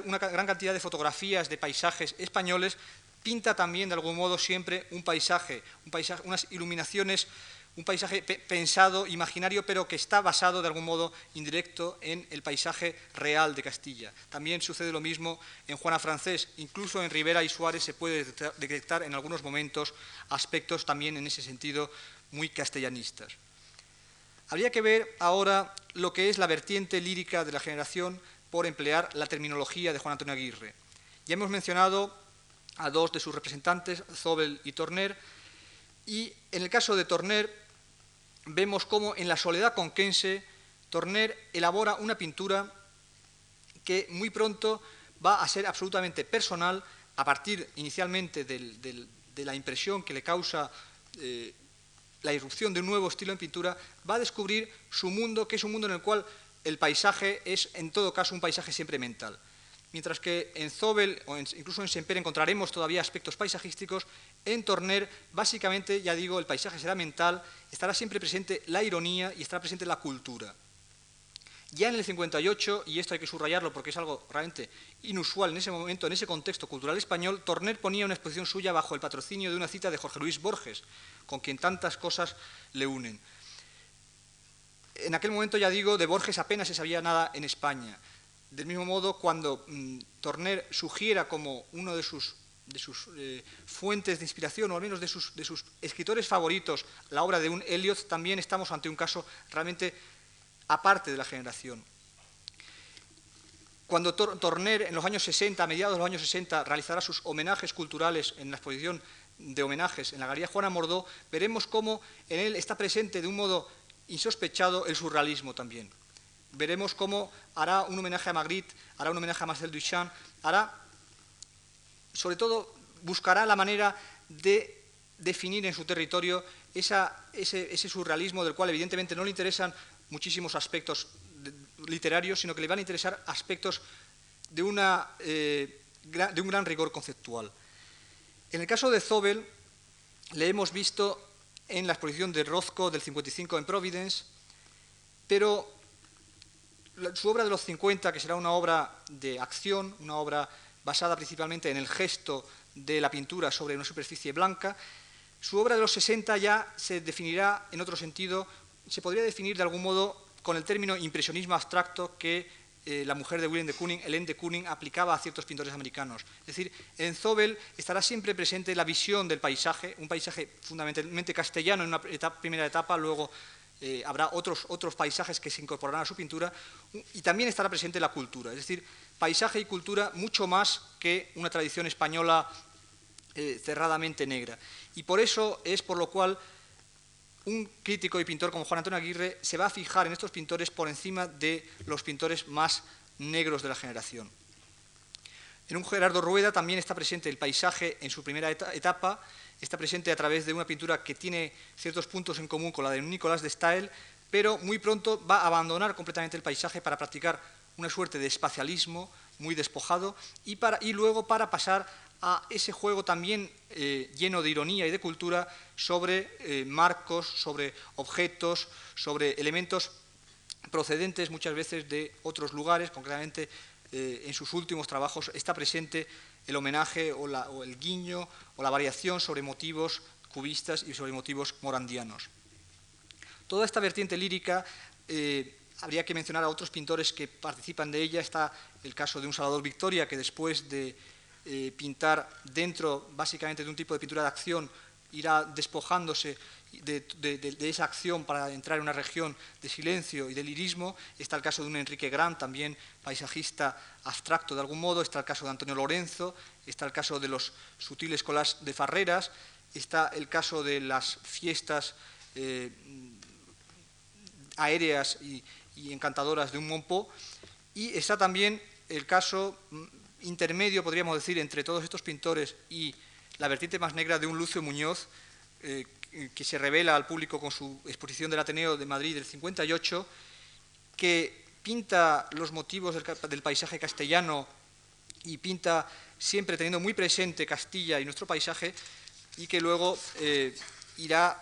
una gran cantidad de fotografías de paisajes españoles, pinta también de algún modo siempre un paisaje, un paisaje unas iluminaciones un paisaje pensado, imaginario, pero que está basado de algún modo indirecto en el paisaje real de Castilla. También sucede lo mismo en Juana Francés, incluso en Rivera y Suárez se puede detectar en algunos momentos aspectos también en ese sentido muy castellanistas. Habría que ver ahora lo que es la vertiente lírica de la generación por emplear la terminología de Juan Antonio Aguirre. Ya hemos mencionado a dos de sus representantes, Zobel y Torner, y en el caso de Torner vemos cómo en la soledad conquense Torner elabora una pintura que muy pronto va a ser absolutamente personal a partir inicialmente de la impresión que le causa eh, la irrupción de un nuevo estilo en pintura, va a descubrir su mundo, que es un mundo en el cual el paisaje es en todo caso un paisaje siempre mental. Mientras que en Zobel o incluso en Semper encontraremos todavía aspectos paisajísticos, en Torner básicamente, ya digo, el paisaje será mental, estará siempre presente la ironía y estará presente la cultura. Ya en el 58, y esto hay que subrayarlo porque es algo realmente inusual en ese momento, en ese contexto cultural español, Torner ponía una exposición suya bajo el patrocinio de una cita de Jorge Luis Borges, con quien tantas cosas le unen. En aquel momento, ya digo, de Borges apenas se sabía nada en España. Del mismo modo, cuando mm, Torner sugiera como uno de sus, de sus eh, fuentes de inspiración, o al menos de sus, de sus, escritores favoritos, la obra de un Eliot, también estamos ante un caso realmente aparte de la generación. Cuando Torner, en los años 60, a mediados de los años 60, realizará sus homenajes culturales en la exposición de homenajes en la Galería Juana Mordó, veremos cómo en él está presente de un modo insospechado el surrealismo también veremos cómo hará un homenaje a Magritte, hará un homenaje a Marcel Duchamp, hará, sobre todo, buscará la manera de definir en su territorio ese, surrealismo del cual evidentemente no le interesan muchísimos aspectos literarios, sino que le van a interesar aspectos de, eh, de un gran rigor conceptual. En el caso de Zobel, le hemos visto en la exposición de Rozco del 55 en Providence, pero su obra de los 50, que será una obra de acción, una obra basada principalmente en el gesto de la pintura sobre una superficie blanca, su obra de los 60 ya se definirá en otro sentido, se podría definir de algún modo con el término impresionismo abstracto que eh, la mujer de William de Kooning, Hélène de Kooning, aplicaba a ciertos pintores americanos. Es decir, en Zobel estará siempre presente la visión del paisaje, un paisaje fundamentalmente castellano en una primera etapa, luego eh, habrá otros, otros paisajes que se incorporarán a su pintura y también estará presente la cultura, es decir, paisaje y cultura mucho más que una tradición española eh, cerradamente negra. Y por eso es por lo cual un crítico y pintor como Juan Antonio Aguirre se va a fijar en estos pintores por encima de los pintores más negros de la generación. En un Gerardo Rueda también está presente el paisaje en su primera etapa, está presente a través de una pintura que tiene ciertos puntos en común con la de Nicolás de Stael, pero muy pronto va a abandonar completamente el paisaje para practicar una suerte de espacialismo muy despojado y, luego para pasar a ese juego también eh, lleno de ironía y de cultura sobre eh, marcos, sobre objetos, sobre elementos procedentes muchas veces de otros lugares, concretamente eh, en sus últimos trabajos está presente el homenaje o, el guiño o la variación sobre motivos cubistas y sobre motivos morandianos. Toda esta vertiente lírica eh, habría que mencionar a otros pintores que participan de ella. Está el caso de un Salvador Victoria, que después de eh, pintar dentro básicamente de un tipo de pintura de acción, irá despojándose de, esa acción para entrar en una región de silencio y de lirismo. Está el caso de un Enrique Gran, también paisajista abstracto de algún modo. Está el caso de Antonio Lorenzo. Está el caso de los sutiles colas de Farreras. Está el caso de las fiestas eh, aéreas y, encantadoras de un Monpó. Y está también el caso mm, intermedio, podríamos decir, entre todos estos pintores y la vertiente más negra de un Lucio Muñoz, eh, que se revela al público con su exposición del Ateneo de Madrid del 58, que pinta los motivos del, paisaje castellano y pinta siempre teniendo muy presente Castilla y nuestro paisaje, y que luego eh, irá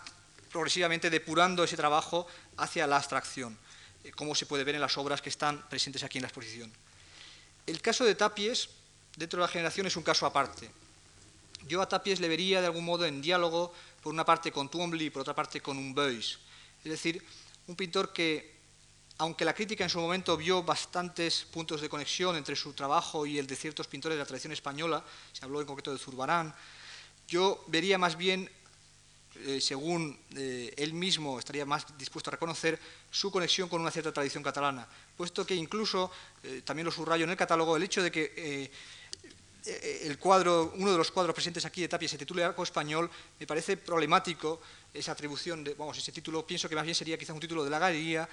progresivamente depurando ese trabajo hacia la abstracción, eh, como se puede ver en las obras que están presentes aquí en la exposición. El caso de Tapies, dentro de la generación, es un caso aparte. Yo a Tapies le vería de algún modo en diálogo por una parte con Twombly y por otra parte con un Es decir, un pintor que, aunque la crítica en su momento vio bastantes puntos de conexión entre su trabajo y el de ciertos pintores de la tradición española, se habló en concreto de Zurbarán, yo vería más bien, eh, según eh, él mismo estaría más dispuesto a reconocer, su conexión con una cierta tradición catalana, puesto que incluso, eh, también lo subrayo en el catálogo, el hecho de que eh, el cuadro, uno de los cuadros presentes aquí de Tapia se titula Arco Español, me parece problemático esa atribución, de, vamos, ese título pienso que más bien sería quizá un título de la galería,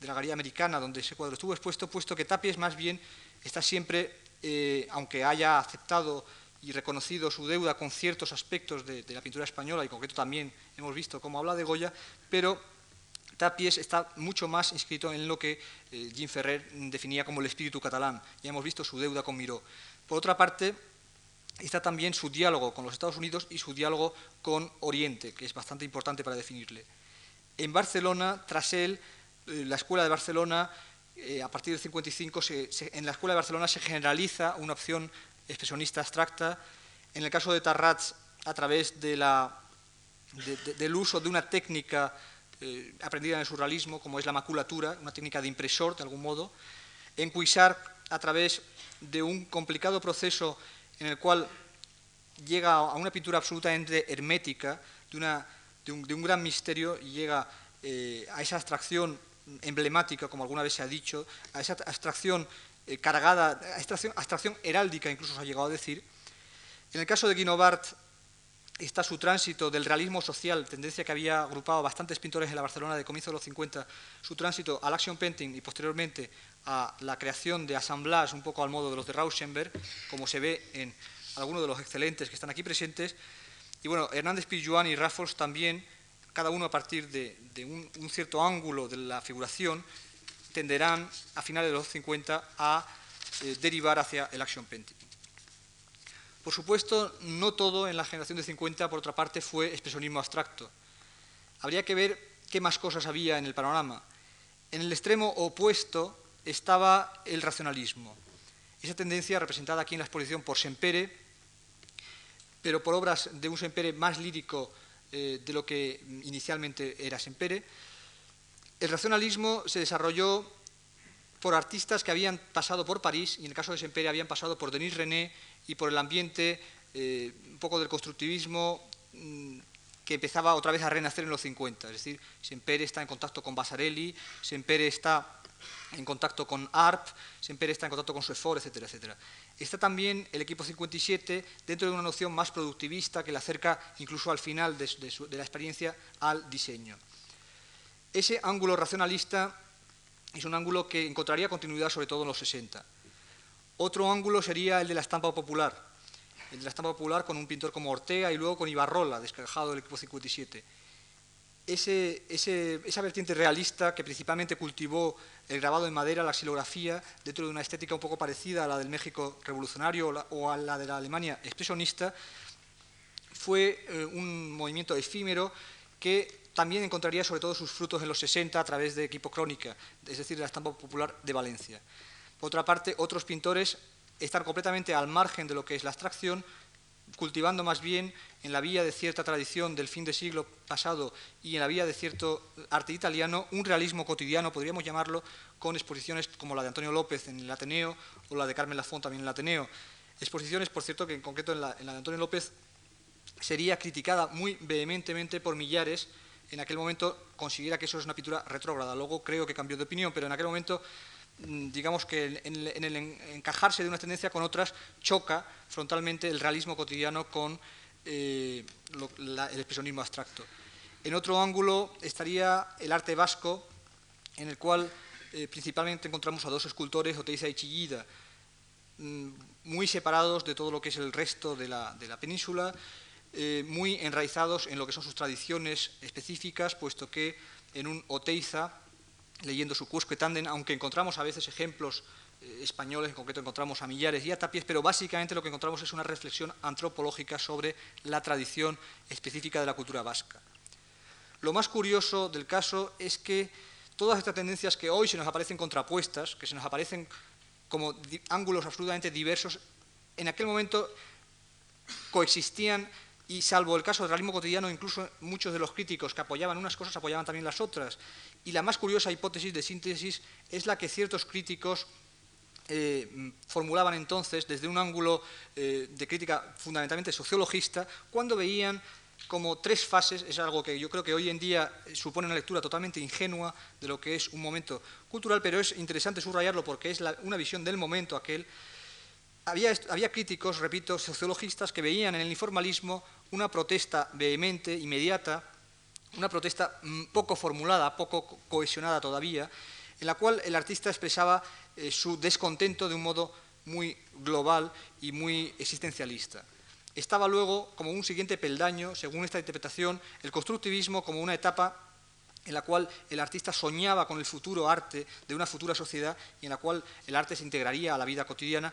de la galería americana donde ese cuadro estuvo expuesto, puesto que Tapies más bien está siempre, eh, aunque haya aceptado y reconocido su deuda con ciertos aspectos de, la pintura española, y en concreto también hemos visto cómo habla de Goya, pero Tapies está mucho más inscrito en lo que eh, Jean Ferrer definía como el espíritu catalán. Ya hemos visto su deuda con Miró. Por otra parte, está también su diálogo con los Estados Unidos y su diálogo con Oriente, que es bastante importante para definirle. En Barcelona, tras él, eh, la Escuela de Barcelona a partir del 55 en la Escuela de Barcelona se generaliza una opción expresionista abstracta. En el caso de Tarrats, a través del uso de una técnica eh, aprendida en el surrealismo, como es la maculatura, una técnica de impresor, de algún modo. En Cuisart, a través de un complicado proceso en el cual llega a una pintura absolutamente hermética, de, un, gran misterio, y llega eh, a esa abstracción emblemática, como alguna vez se ha dicho, a esa abstracción eh, cargada, abstracción, abstracción, heráldica incluso se ha llegado a decir. En el caso de Guinobart está su tránsito del realismo social, tendencia que había agrupado bastantes pintores en la Barcelona de comienzo de los 50, su tránsito al action painting y posteriormente a la creación de asamblajes un poco al modo de los de Rauschenberg, como se ve en algunos de los excelentes que están aquí presentes. Y bueno, Hernández Pizjuán y Raffles también, cada uno a partir de, un, cierto ángulo de la figuración, tenderán a finales de los 50 a eh, derivar hacia el action painting. Por supuesto, no todo en la generación de 50, por otra parte, fue expresionismo abstracto. Habría que ver qué más cosas había en el panorama. En el extremo opuesto estaba el racionalismo. Esa tendencia representada aquí en la exposición por Sempere, pero por obras de un Sempere más lírico eh, de lo que inicialmente era Sempere. El racionalismo se desarrolló por artistas que habían pasado por París, y en el caso de Sempere habían pasado por Denis René y por el ambiente eh, un poco del constructivismo mm, que empezaba otra vez a renacer en los 50. Es decir, Sempere está en contacto con Basarelli, Sempere está en contacto con ARP, Sempere está en contacto con Suefor, etcétera, etcétera. Está también el equipo 57 dentro de una noción más productivista que le acerca incluso al final de, de la experiencia al diseño. Ese ángulo racionalista es un ángulo que encontraría continuidad sobre todo en los 60. Otro ángulo sería el de la estampa popular, el de la estampa popular con un pintor como Ortega y luego con Ibarrola, descargado del equipo 57. Ese, esa vertiente realista que principalmente cultivó el grabado en madera, la xilografía, dentro de una estética un poco parecida a la del México revolucionario o, a la de la Alemania expresionista, fue eh, un movimiento efímero que también encontraría sobre todo sus frutos en los 60 a través de Equipo Crónica, es decir, de la estampa popular de Valencia. Por otra parte, otros pintores están completamente al margen de lo que es la abstracción, cultivando más bien en la vía de cierta tradición del fin de siglo pasado y en la vía de cierto arte italiano un realismo cotidiano, podríamos llamarlo, con exposiciones como la de Antonio López en el Ateneo o la de Carmen Lafont también en el Ateneo. Exposiciones, por cierto, que en concreto en la, de Antonio López sería criticada muy vehementemente por Millares, en aquel momento considera que eso es una pintura retrógrada. Luego creo que cambió de opinión, pero en aquel momento, digamos que en el encajarse de una tendencia con otras, choca frontalmente el realismo cotidiano con eh, el expresionismo abstracto. En otro ángulo estaría el arte vasco, en el cual eh, principalmente encontramos a dos escultores, Oteiza y Chillida, mm, muy separados de todo lo que es el resto de la, de la península, eh, muy enraizados en lo que son sus tradiciones específicas, puesto que en un Oteiza, leyendo su Cusco Tanden, aunque encontramos a veces ejemplos eh, españoles, en concreto encontramos a Millares y a Tapies, pero básicamente lo que encontramos es una reflexión antropológica sobre la tradición específica de la cultura vasca. Lo más curioso del caso es que todas estas tendencias que hoy se nos aparecen contrapuestas, que se nos aparecen como ángulos absolutamente diversos, en aquel momento coexistían y salvo el caso del realismo cotidiano, incluso muchos de los críticos que apoyaban unas cosas apoyaban también las otras. Y la más curiosa hipótesis de síntesis es la que ciertos críticos eh, formulaban entonces desde un ángulo eh, de crítica fundamentalmente sociologista, cuando veían como tres fases, es algo que yo creo que hoy en día supone una lectura totalmente ingenua de lo que es un momento cultural, pero es interesante subrayarlo porque es una visión del momento aquel. Había, había críticos, repito, sociologistas que veían en el informalismo una protesta vehemente, inmediata, una protesta mm, poco formulada, poco cohesionada todavía, en la cual el artista expresaba eh, su descontento de un modo muy global y muy existencialista. Estaba luego, como un siguiente peldaño, según esta interpretación, el constructivismo como una etapa en la cual el artista soñaba con el futuro arte de una futura sociedad y en la cual el arte se integraría a la vida cotidiana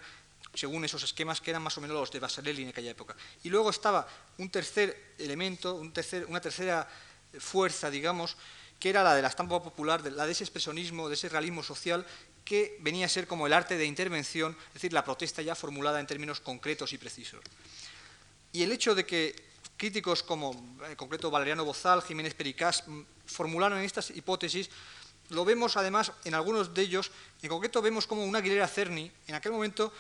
según esos esquemas que eran más o menos los de Basarelli en aquella época. Y luego estaba un tercer elemento, una tercera fuerza, digamos, que era la de la estampa popular, la de ese expresionismo, de ese realismo social, que venía a ser como el arte de intervención, es decir, la protesta ya formulada en términos concretos y precisos. Y el hecho de que críticos como, en concreto, Valeriano Bozal, Jiménez Pericás, mm, formularon estas hipótesis, lo vemos además en algunos de ellos, en concreto vemos como una Aguilera Cerny, en aquel momento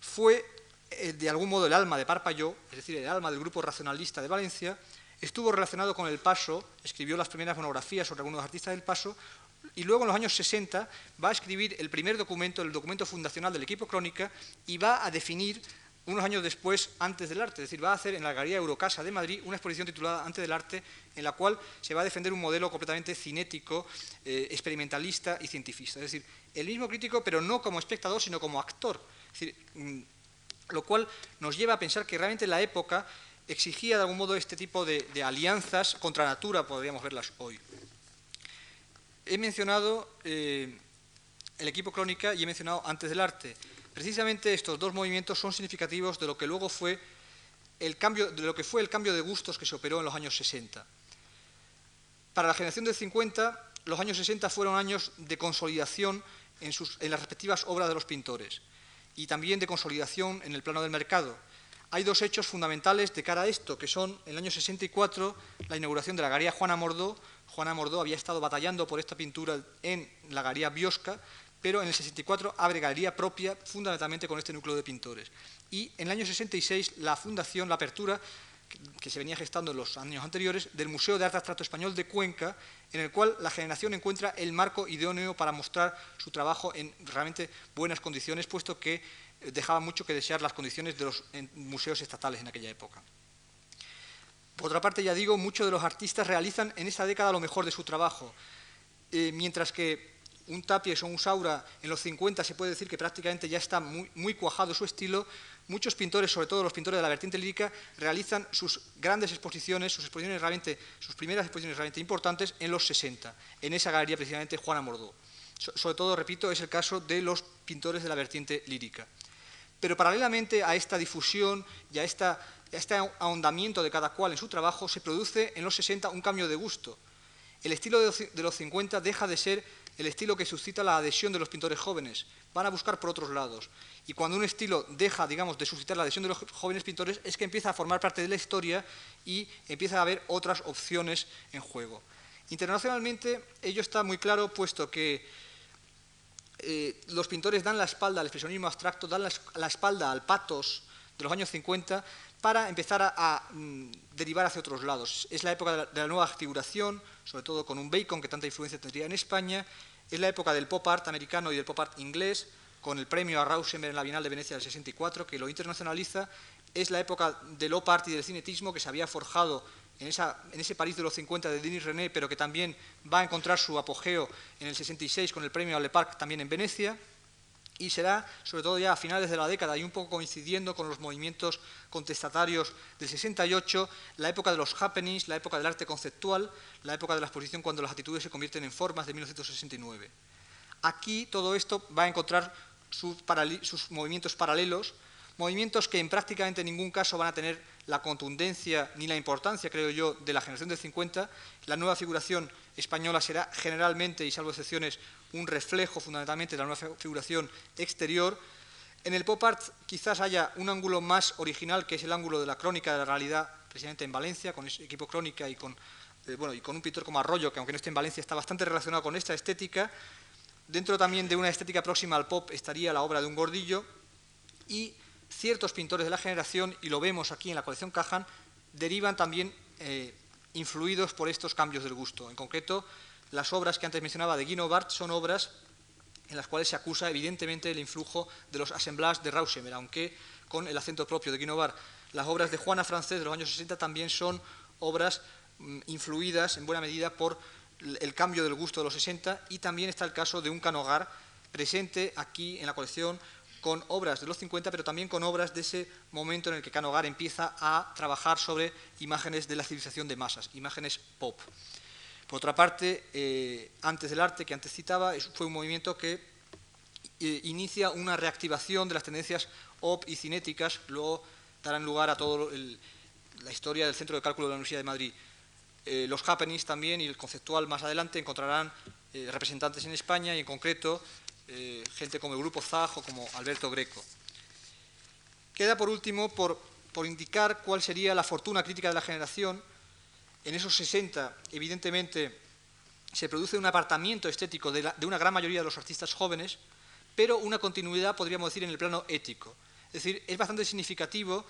fue eh, de algún modo el alma de Parpalló, es decir, el alma del grupo racionalista de Valencia, estuvo relacionado con el Paso, escribió las primeras monografías sobre algunos artistas del Paso, y luego en los años 60 va a escribir el primer documento, el documento fundacional del equipo Crónica, y va a definir unos años después Antes del Arte, es decir, va a hacer en la Galería Eurocasa de Madrid una exposición titulada Antes del Arte, en la cual se va a defender un modelo completamente cinético, eh, experimentalista y cientifista. Es decir, el mismo crítico, pero no como espectador, sino como actor. Mm, lo cual nos lleva a pensar que realmente la época exigía de algún modo este tipo de, alianzas contra natura, podríamos verlas hoy. He mencionado eh, el equipo crónica y he mencionado antes del arte. Precisamente estos dos movimientos son significativos de lo que luego fue el cambio, de lo que fue el cambio de gustos que se operó en los años 60. Para la generación del 50, los años 60 fueron años de consolidación en, en las respectivas obras de los pintores y también de consolidación en el plano del mercado. Hay dos hechos fundamentales de cara a esto, que son en el año 64 la inauguración de la Galería Juana Mordó. Juana Mordó había estado batallando por esta pintura en la Galería Biosca, pero en el 64 abre galería propia, fundamentalmente con este núcleo de pintores. Y en el año 66 la fundación, la apertura, que se venía gestando en los años anteriores, del Museo de Arte Abstracto Español de Cuenca, en el cual la generación encuentra el marco idóneo para mostrar su trabajo en realmente buenas condiciones, puesto que dejaba mucho que desear las condiciones de los museos estatales en aquella época. Por otra parte, ya digo, muchos de los artistas realizan en esa década lo mejor de su trabajo, eh, mientras que un Tapies o un Saura en los 50 se puede decir que prácticamente ya está muy, cuajado su estilo, muchos pintores, sobre todo los pintores de la vertiente lírica, realizan sus grandes exposiciones, sus, exposiciones realmente, sus primeras exposiciones realmente importantes en los 60, en esa galería precisamente Juana Mordó. sobre todo, repito, es el caso de los pintores de la vertiente lírica. Pero paralelamente a esta difusión y a, a este ahondamiento de cada cual en su trabajo, se produce en los 60 un cambio de gusto. El estilo de los 50 deja de ser el estilo que suscita la adhesión de los pintores jóvenes. Van a buscar por otros lados. Y cuando un estilo deja, digamos, de suscitar la adhesión de los jóvenes pintores, es que empieza a formar parte de la historia y empieza a haber otras opciones en juego. Internacionalmente, ello está muy claro, puesto que eh, los pintores dan la espalda al expresionismo abstracto, dan la, espalda al patos de los años 50 para empezar a, mm, derivar hacia otros lados. Es la época de la, de la, nueva figuración, sobre todo con un Bacon que tanta influencia tendría en España, es la época del pop art americano y del pop art inglés, con el premio a Rauschenberg en la Bienal de Venecia del 64, que lo internacionaliza. Es la época del pop art y del cinetismo que se había forjado en, ese París de los 50 de Denis René, pero que también va a encontrar su apogeo en el 66 con el premio Le Parc también en Venecia y será, sobre todo ya a finales de la década y un poco coincidiendo con los movimientos contestatarios del 68, la época de los happenings, la época del arte conceptual, la época de la exposición cuando las actitudes se convierten en formas de 1969. Aquí todo esto va a encontrar sus, sus movimientos paralelos, movimientos que en prácticamente ningún caso van a tener la contundencia ni la importancia, creo yo, de la generación del 50. La nueva figuración española será generalmente, y salvo excepciones, un reflejo fundamentalmente de la nueva figuración exterior. En el pop art quizás haya un ángulo más original, que es el ángulo de la crónica de la realidad, precisamente en Valencia, con ese equipo crónica y con, eh, bueno, y con un pintor como Arroyo, que aunque no esté en Valencia, está bastante relacionado con esta estética. Dentro también de una estética próxima al pop estaría la obra de un gordillo y ciertos pintores de la generación, y lo vemos aquí en la colección Cajan, derivan también eh, influidos por estos cambios del gusto. En concreto, las obras que antes mencionaba de Guino Bart son obras en las cuales se acusa evidentemente el influjo de los assemblages de Rauschenberg, aunque con el acento propio de Guino Bart. Las obras de Juana Francés de los años 60 también son obras mm, influidas en buena medida por el cambio del gusto de los 60 y también está el caso de un canogar presente aquí en la colección con obras de los 50, pero también con obras de ese momento en el que Canogar empieza a trabajar sobre imágenes de la civilización de masas, imágenes pop. Por otra parte, eh, antes del arte que antes citaba, fue un movimiento que eh, inicia una reactivación de las tendencias op y cinéticas, luego darán lugar a toda la historia del Centro de Cálculo de la Universidad de Madrid. Eh, los happenings también y el conceptual más adelante encontrarán representantes en España y en concreto eh, gente como el Grupo Zag o como Alberto Greco. Queda por último por, por indicar cuál sería la fortuna crítica de la generación. En esos 60, evidentemente, se produce un apartamiento estético de, una gran mayoría de los artistas jóvenes, pero una continuidad, podríamos decir, en el plano ético. Es decir, es bastante significativo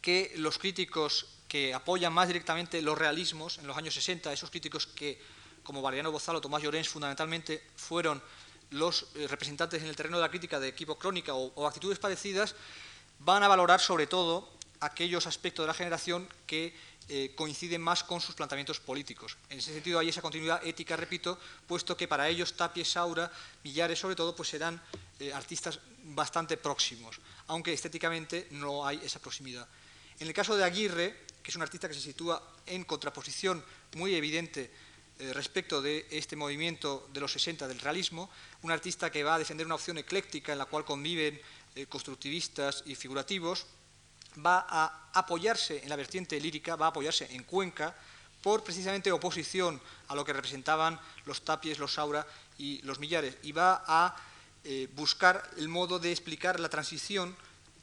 que los críticos que apoyan más directamente los realismos en los años 60, esos críticos que, como Valeriano Bozal o Tomás Llorens, fundamentalmente fueron los eh, representantes en el terreno de la crítica de equipo crónica o actitudes parecidas, van a valorar sobre todo aquellos aspectos de la generación que eh, coinciden más con sus planteamientos políticos. En ese sentido hay esa continuidad ética, repito, puesto que para ellos Tapies, Saura, Millares sobre todo, pues serán eh, artistas bastante próximos, aunque estéticamente no hay esa proximidad. En el caso de Aguirre, que es un artista que se sitúa en contraposición muy evidente eh, respecto de este movimiento de los 60 del realismo, un artista que va a defender una opción ecléctica en la cual conviven constructivistas y figurativos, va a apoyarse en la vertiente lírica, va a apoyarse en Cuenca por precisamente oposición a lo que representaban los Tapies, los Saura y los Millares, y va a eh, buscar el modo de explicar la transición,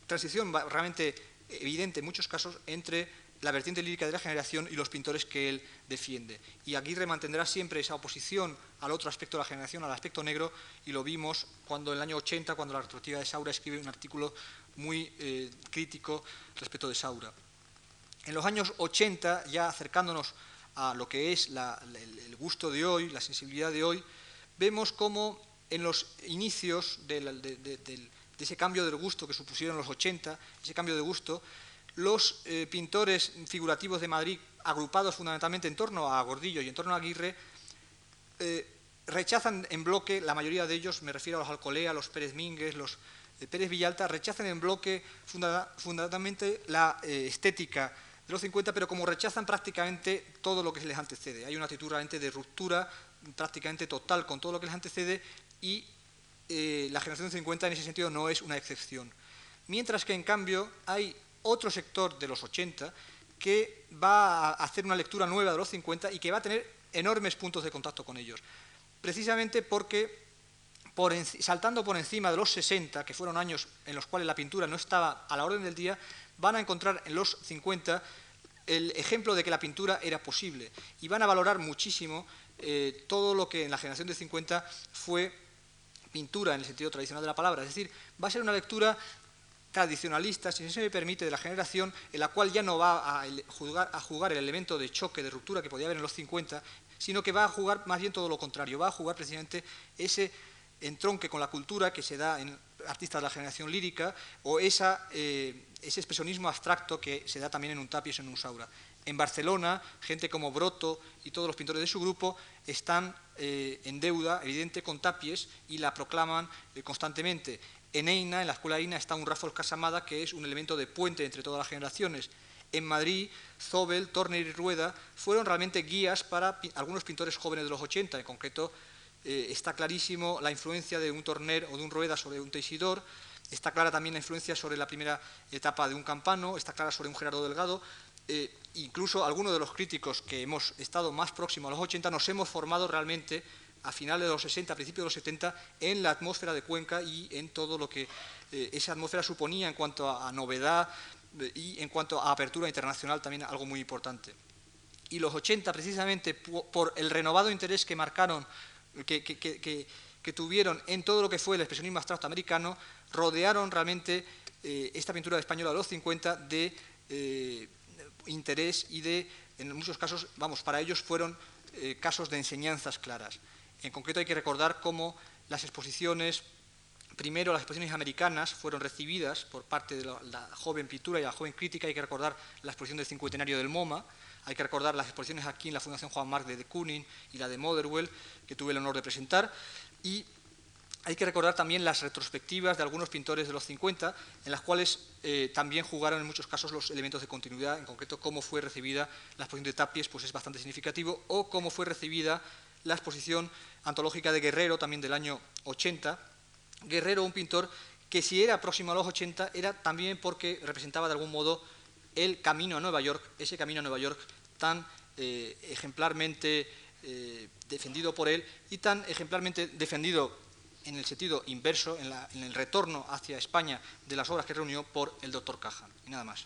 transición realmente evidente en muchos casos entre la vertiente lírica de la generación y los pintores que él defiende. Y Aguirre mantendrá siempre esa oposición al otro aspecto de la generación, al aspecto negro, y lo vimos cuando en el año 80, cuando la retrospectiva de Saura escribe un artículo muy eh, crítico respecto de Saura. En los años 80, ya acercándonos a lo que es el, gusto de hoy, la sensibilidad de hoy, vemos cómo en los inicios de, ese cambio del gusto que supusieron los 80, ese cambio de gusto, los eh, pintores figurativos de Madrid, agrupados fundamentalmente en torno a Gordillo y en torno a Aguirre, eh, rechazan en bloque, la mayoría de ellos, me refiero a los Alcolea, los Pérez Mínguez, los Pérez Villalta, rechazan en bloque fundamentalmente la eh, estética de los 50, pero como rechazan prácticamente todo lo que les antecede. Hay una actitud realmente de ruptura prácticamente total con todo lo que les antecede y la generación de 50 en ese sentido no es una excepción. Mientras que en cambio hay otro sector de los 80 que va a hacer una lectura nueva de los 50 y que va a tener enormes puntos de contacto con ellos. Precisamente porque, saltando por encima de los 60, que fueron años en los cuales la pintura no estaba a la orden del día, van a encontrar en los 50 el ejemplo de que la pintura era posible y van a valorar muchísimo eh, todo lo que en la generación de 50 fue pintura en el sentido tradicional de la palabra. Es decir, va a ser una lectura tradicionalista, si se me permite, de la generación en la cual ya no va a jugar, a jugar el elemento de choque, de ruptura que podía haber en los 50, sino que va a jugar más bien todo lo contrario, va a jugar precisamente ese entronque con la cultura que se da en artistas de la generación lírica o esa, eh, ese expresionismo abstracto que se da también en un Tapies en un Saura. En Barcelona, gente como Broto y todos los pintores de su grupo están eh, en deuda evidente con Tapies y la proclaman eh, constantemente. En Eina, en la escuela Eina, está un Rafael Casamada que es un elemento de puente entre todas las generaciones. En Madrid, Zobel, Torner y Rueda fueron realmente guías para algunos pintores jóvenes de los 80. En concreto, eh, está clarísimo la influencia de un Torner o de un Rueda sobre un Teisidor. Está clara también la influencia sobre la primera etapa de un Campano. Está clara sobre un Gerardo Delgado. Eh, incluso algunos de los críticos que hemos estado más próximos a los 80 nos hemos formado realmente a finales de los 60, a principios de los 70, en la atmósfera de Cuenca y en todo lo que eh, esa atmósfera suponía en cuanto a, novedad eh, y en cuanto a apertura internacional, también algo muy importante. Y los 80, precisamente por el renovado interés que marcaron, que, tuvieron en todo lo que fue el expresionismo abstracto americano, rodearon realmente eh, esta pintura española de los 50 de interés y de, en muchos casos, vamos, para ellos fueron casos de enseñanzas claras. En concreto hay que recordar cómo las exposiciones, primero las exposiciones americanas, fueron recibidas por parte de la, joven pintura y la joven crítica. Hay que recordar la exposición del cincuentenario del MoMA, hay que recordar las exposiciones aquí en la Fundación Juan Marc de De Kooning y la de Motherwell, que tuve el honor de presentar. Y hay que recordar también las retrospectivas de algunos pintores de los 50, en las cuales eh, también jugaron en muchos casos los elementos de continuidad, en concreto cómo fue recibida la exposición de Tapies, pues es bastante significativo, o cómo fue recibida la exposición antológica de Guerrero, también del año 80. Guerrero, un pintor que si era próximo a los 80 era también porque representaba de algún modo el camino a Nueva York, ese camino a Nueva York tan eh, ejemplarmente eh, defendido por él y tan ejemplarmente defendido en el sentido inverso, en, en el retorno hacia España de las obras que reunió por el doctor Caja. Y nada más.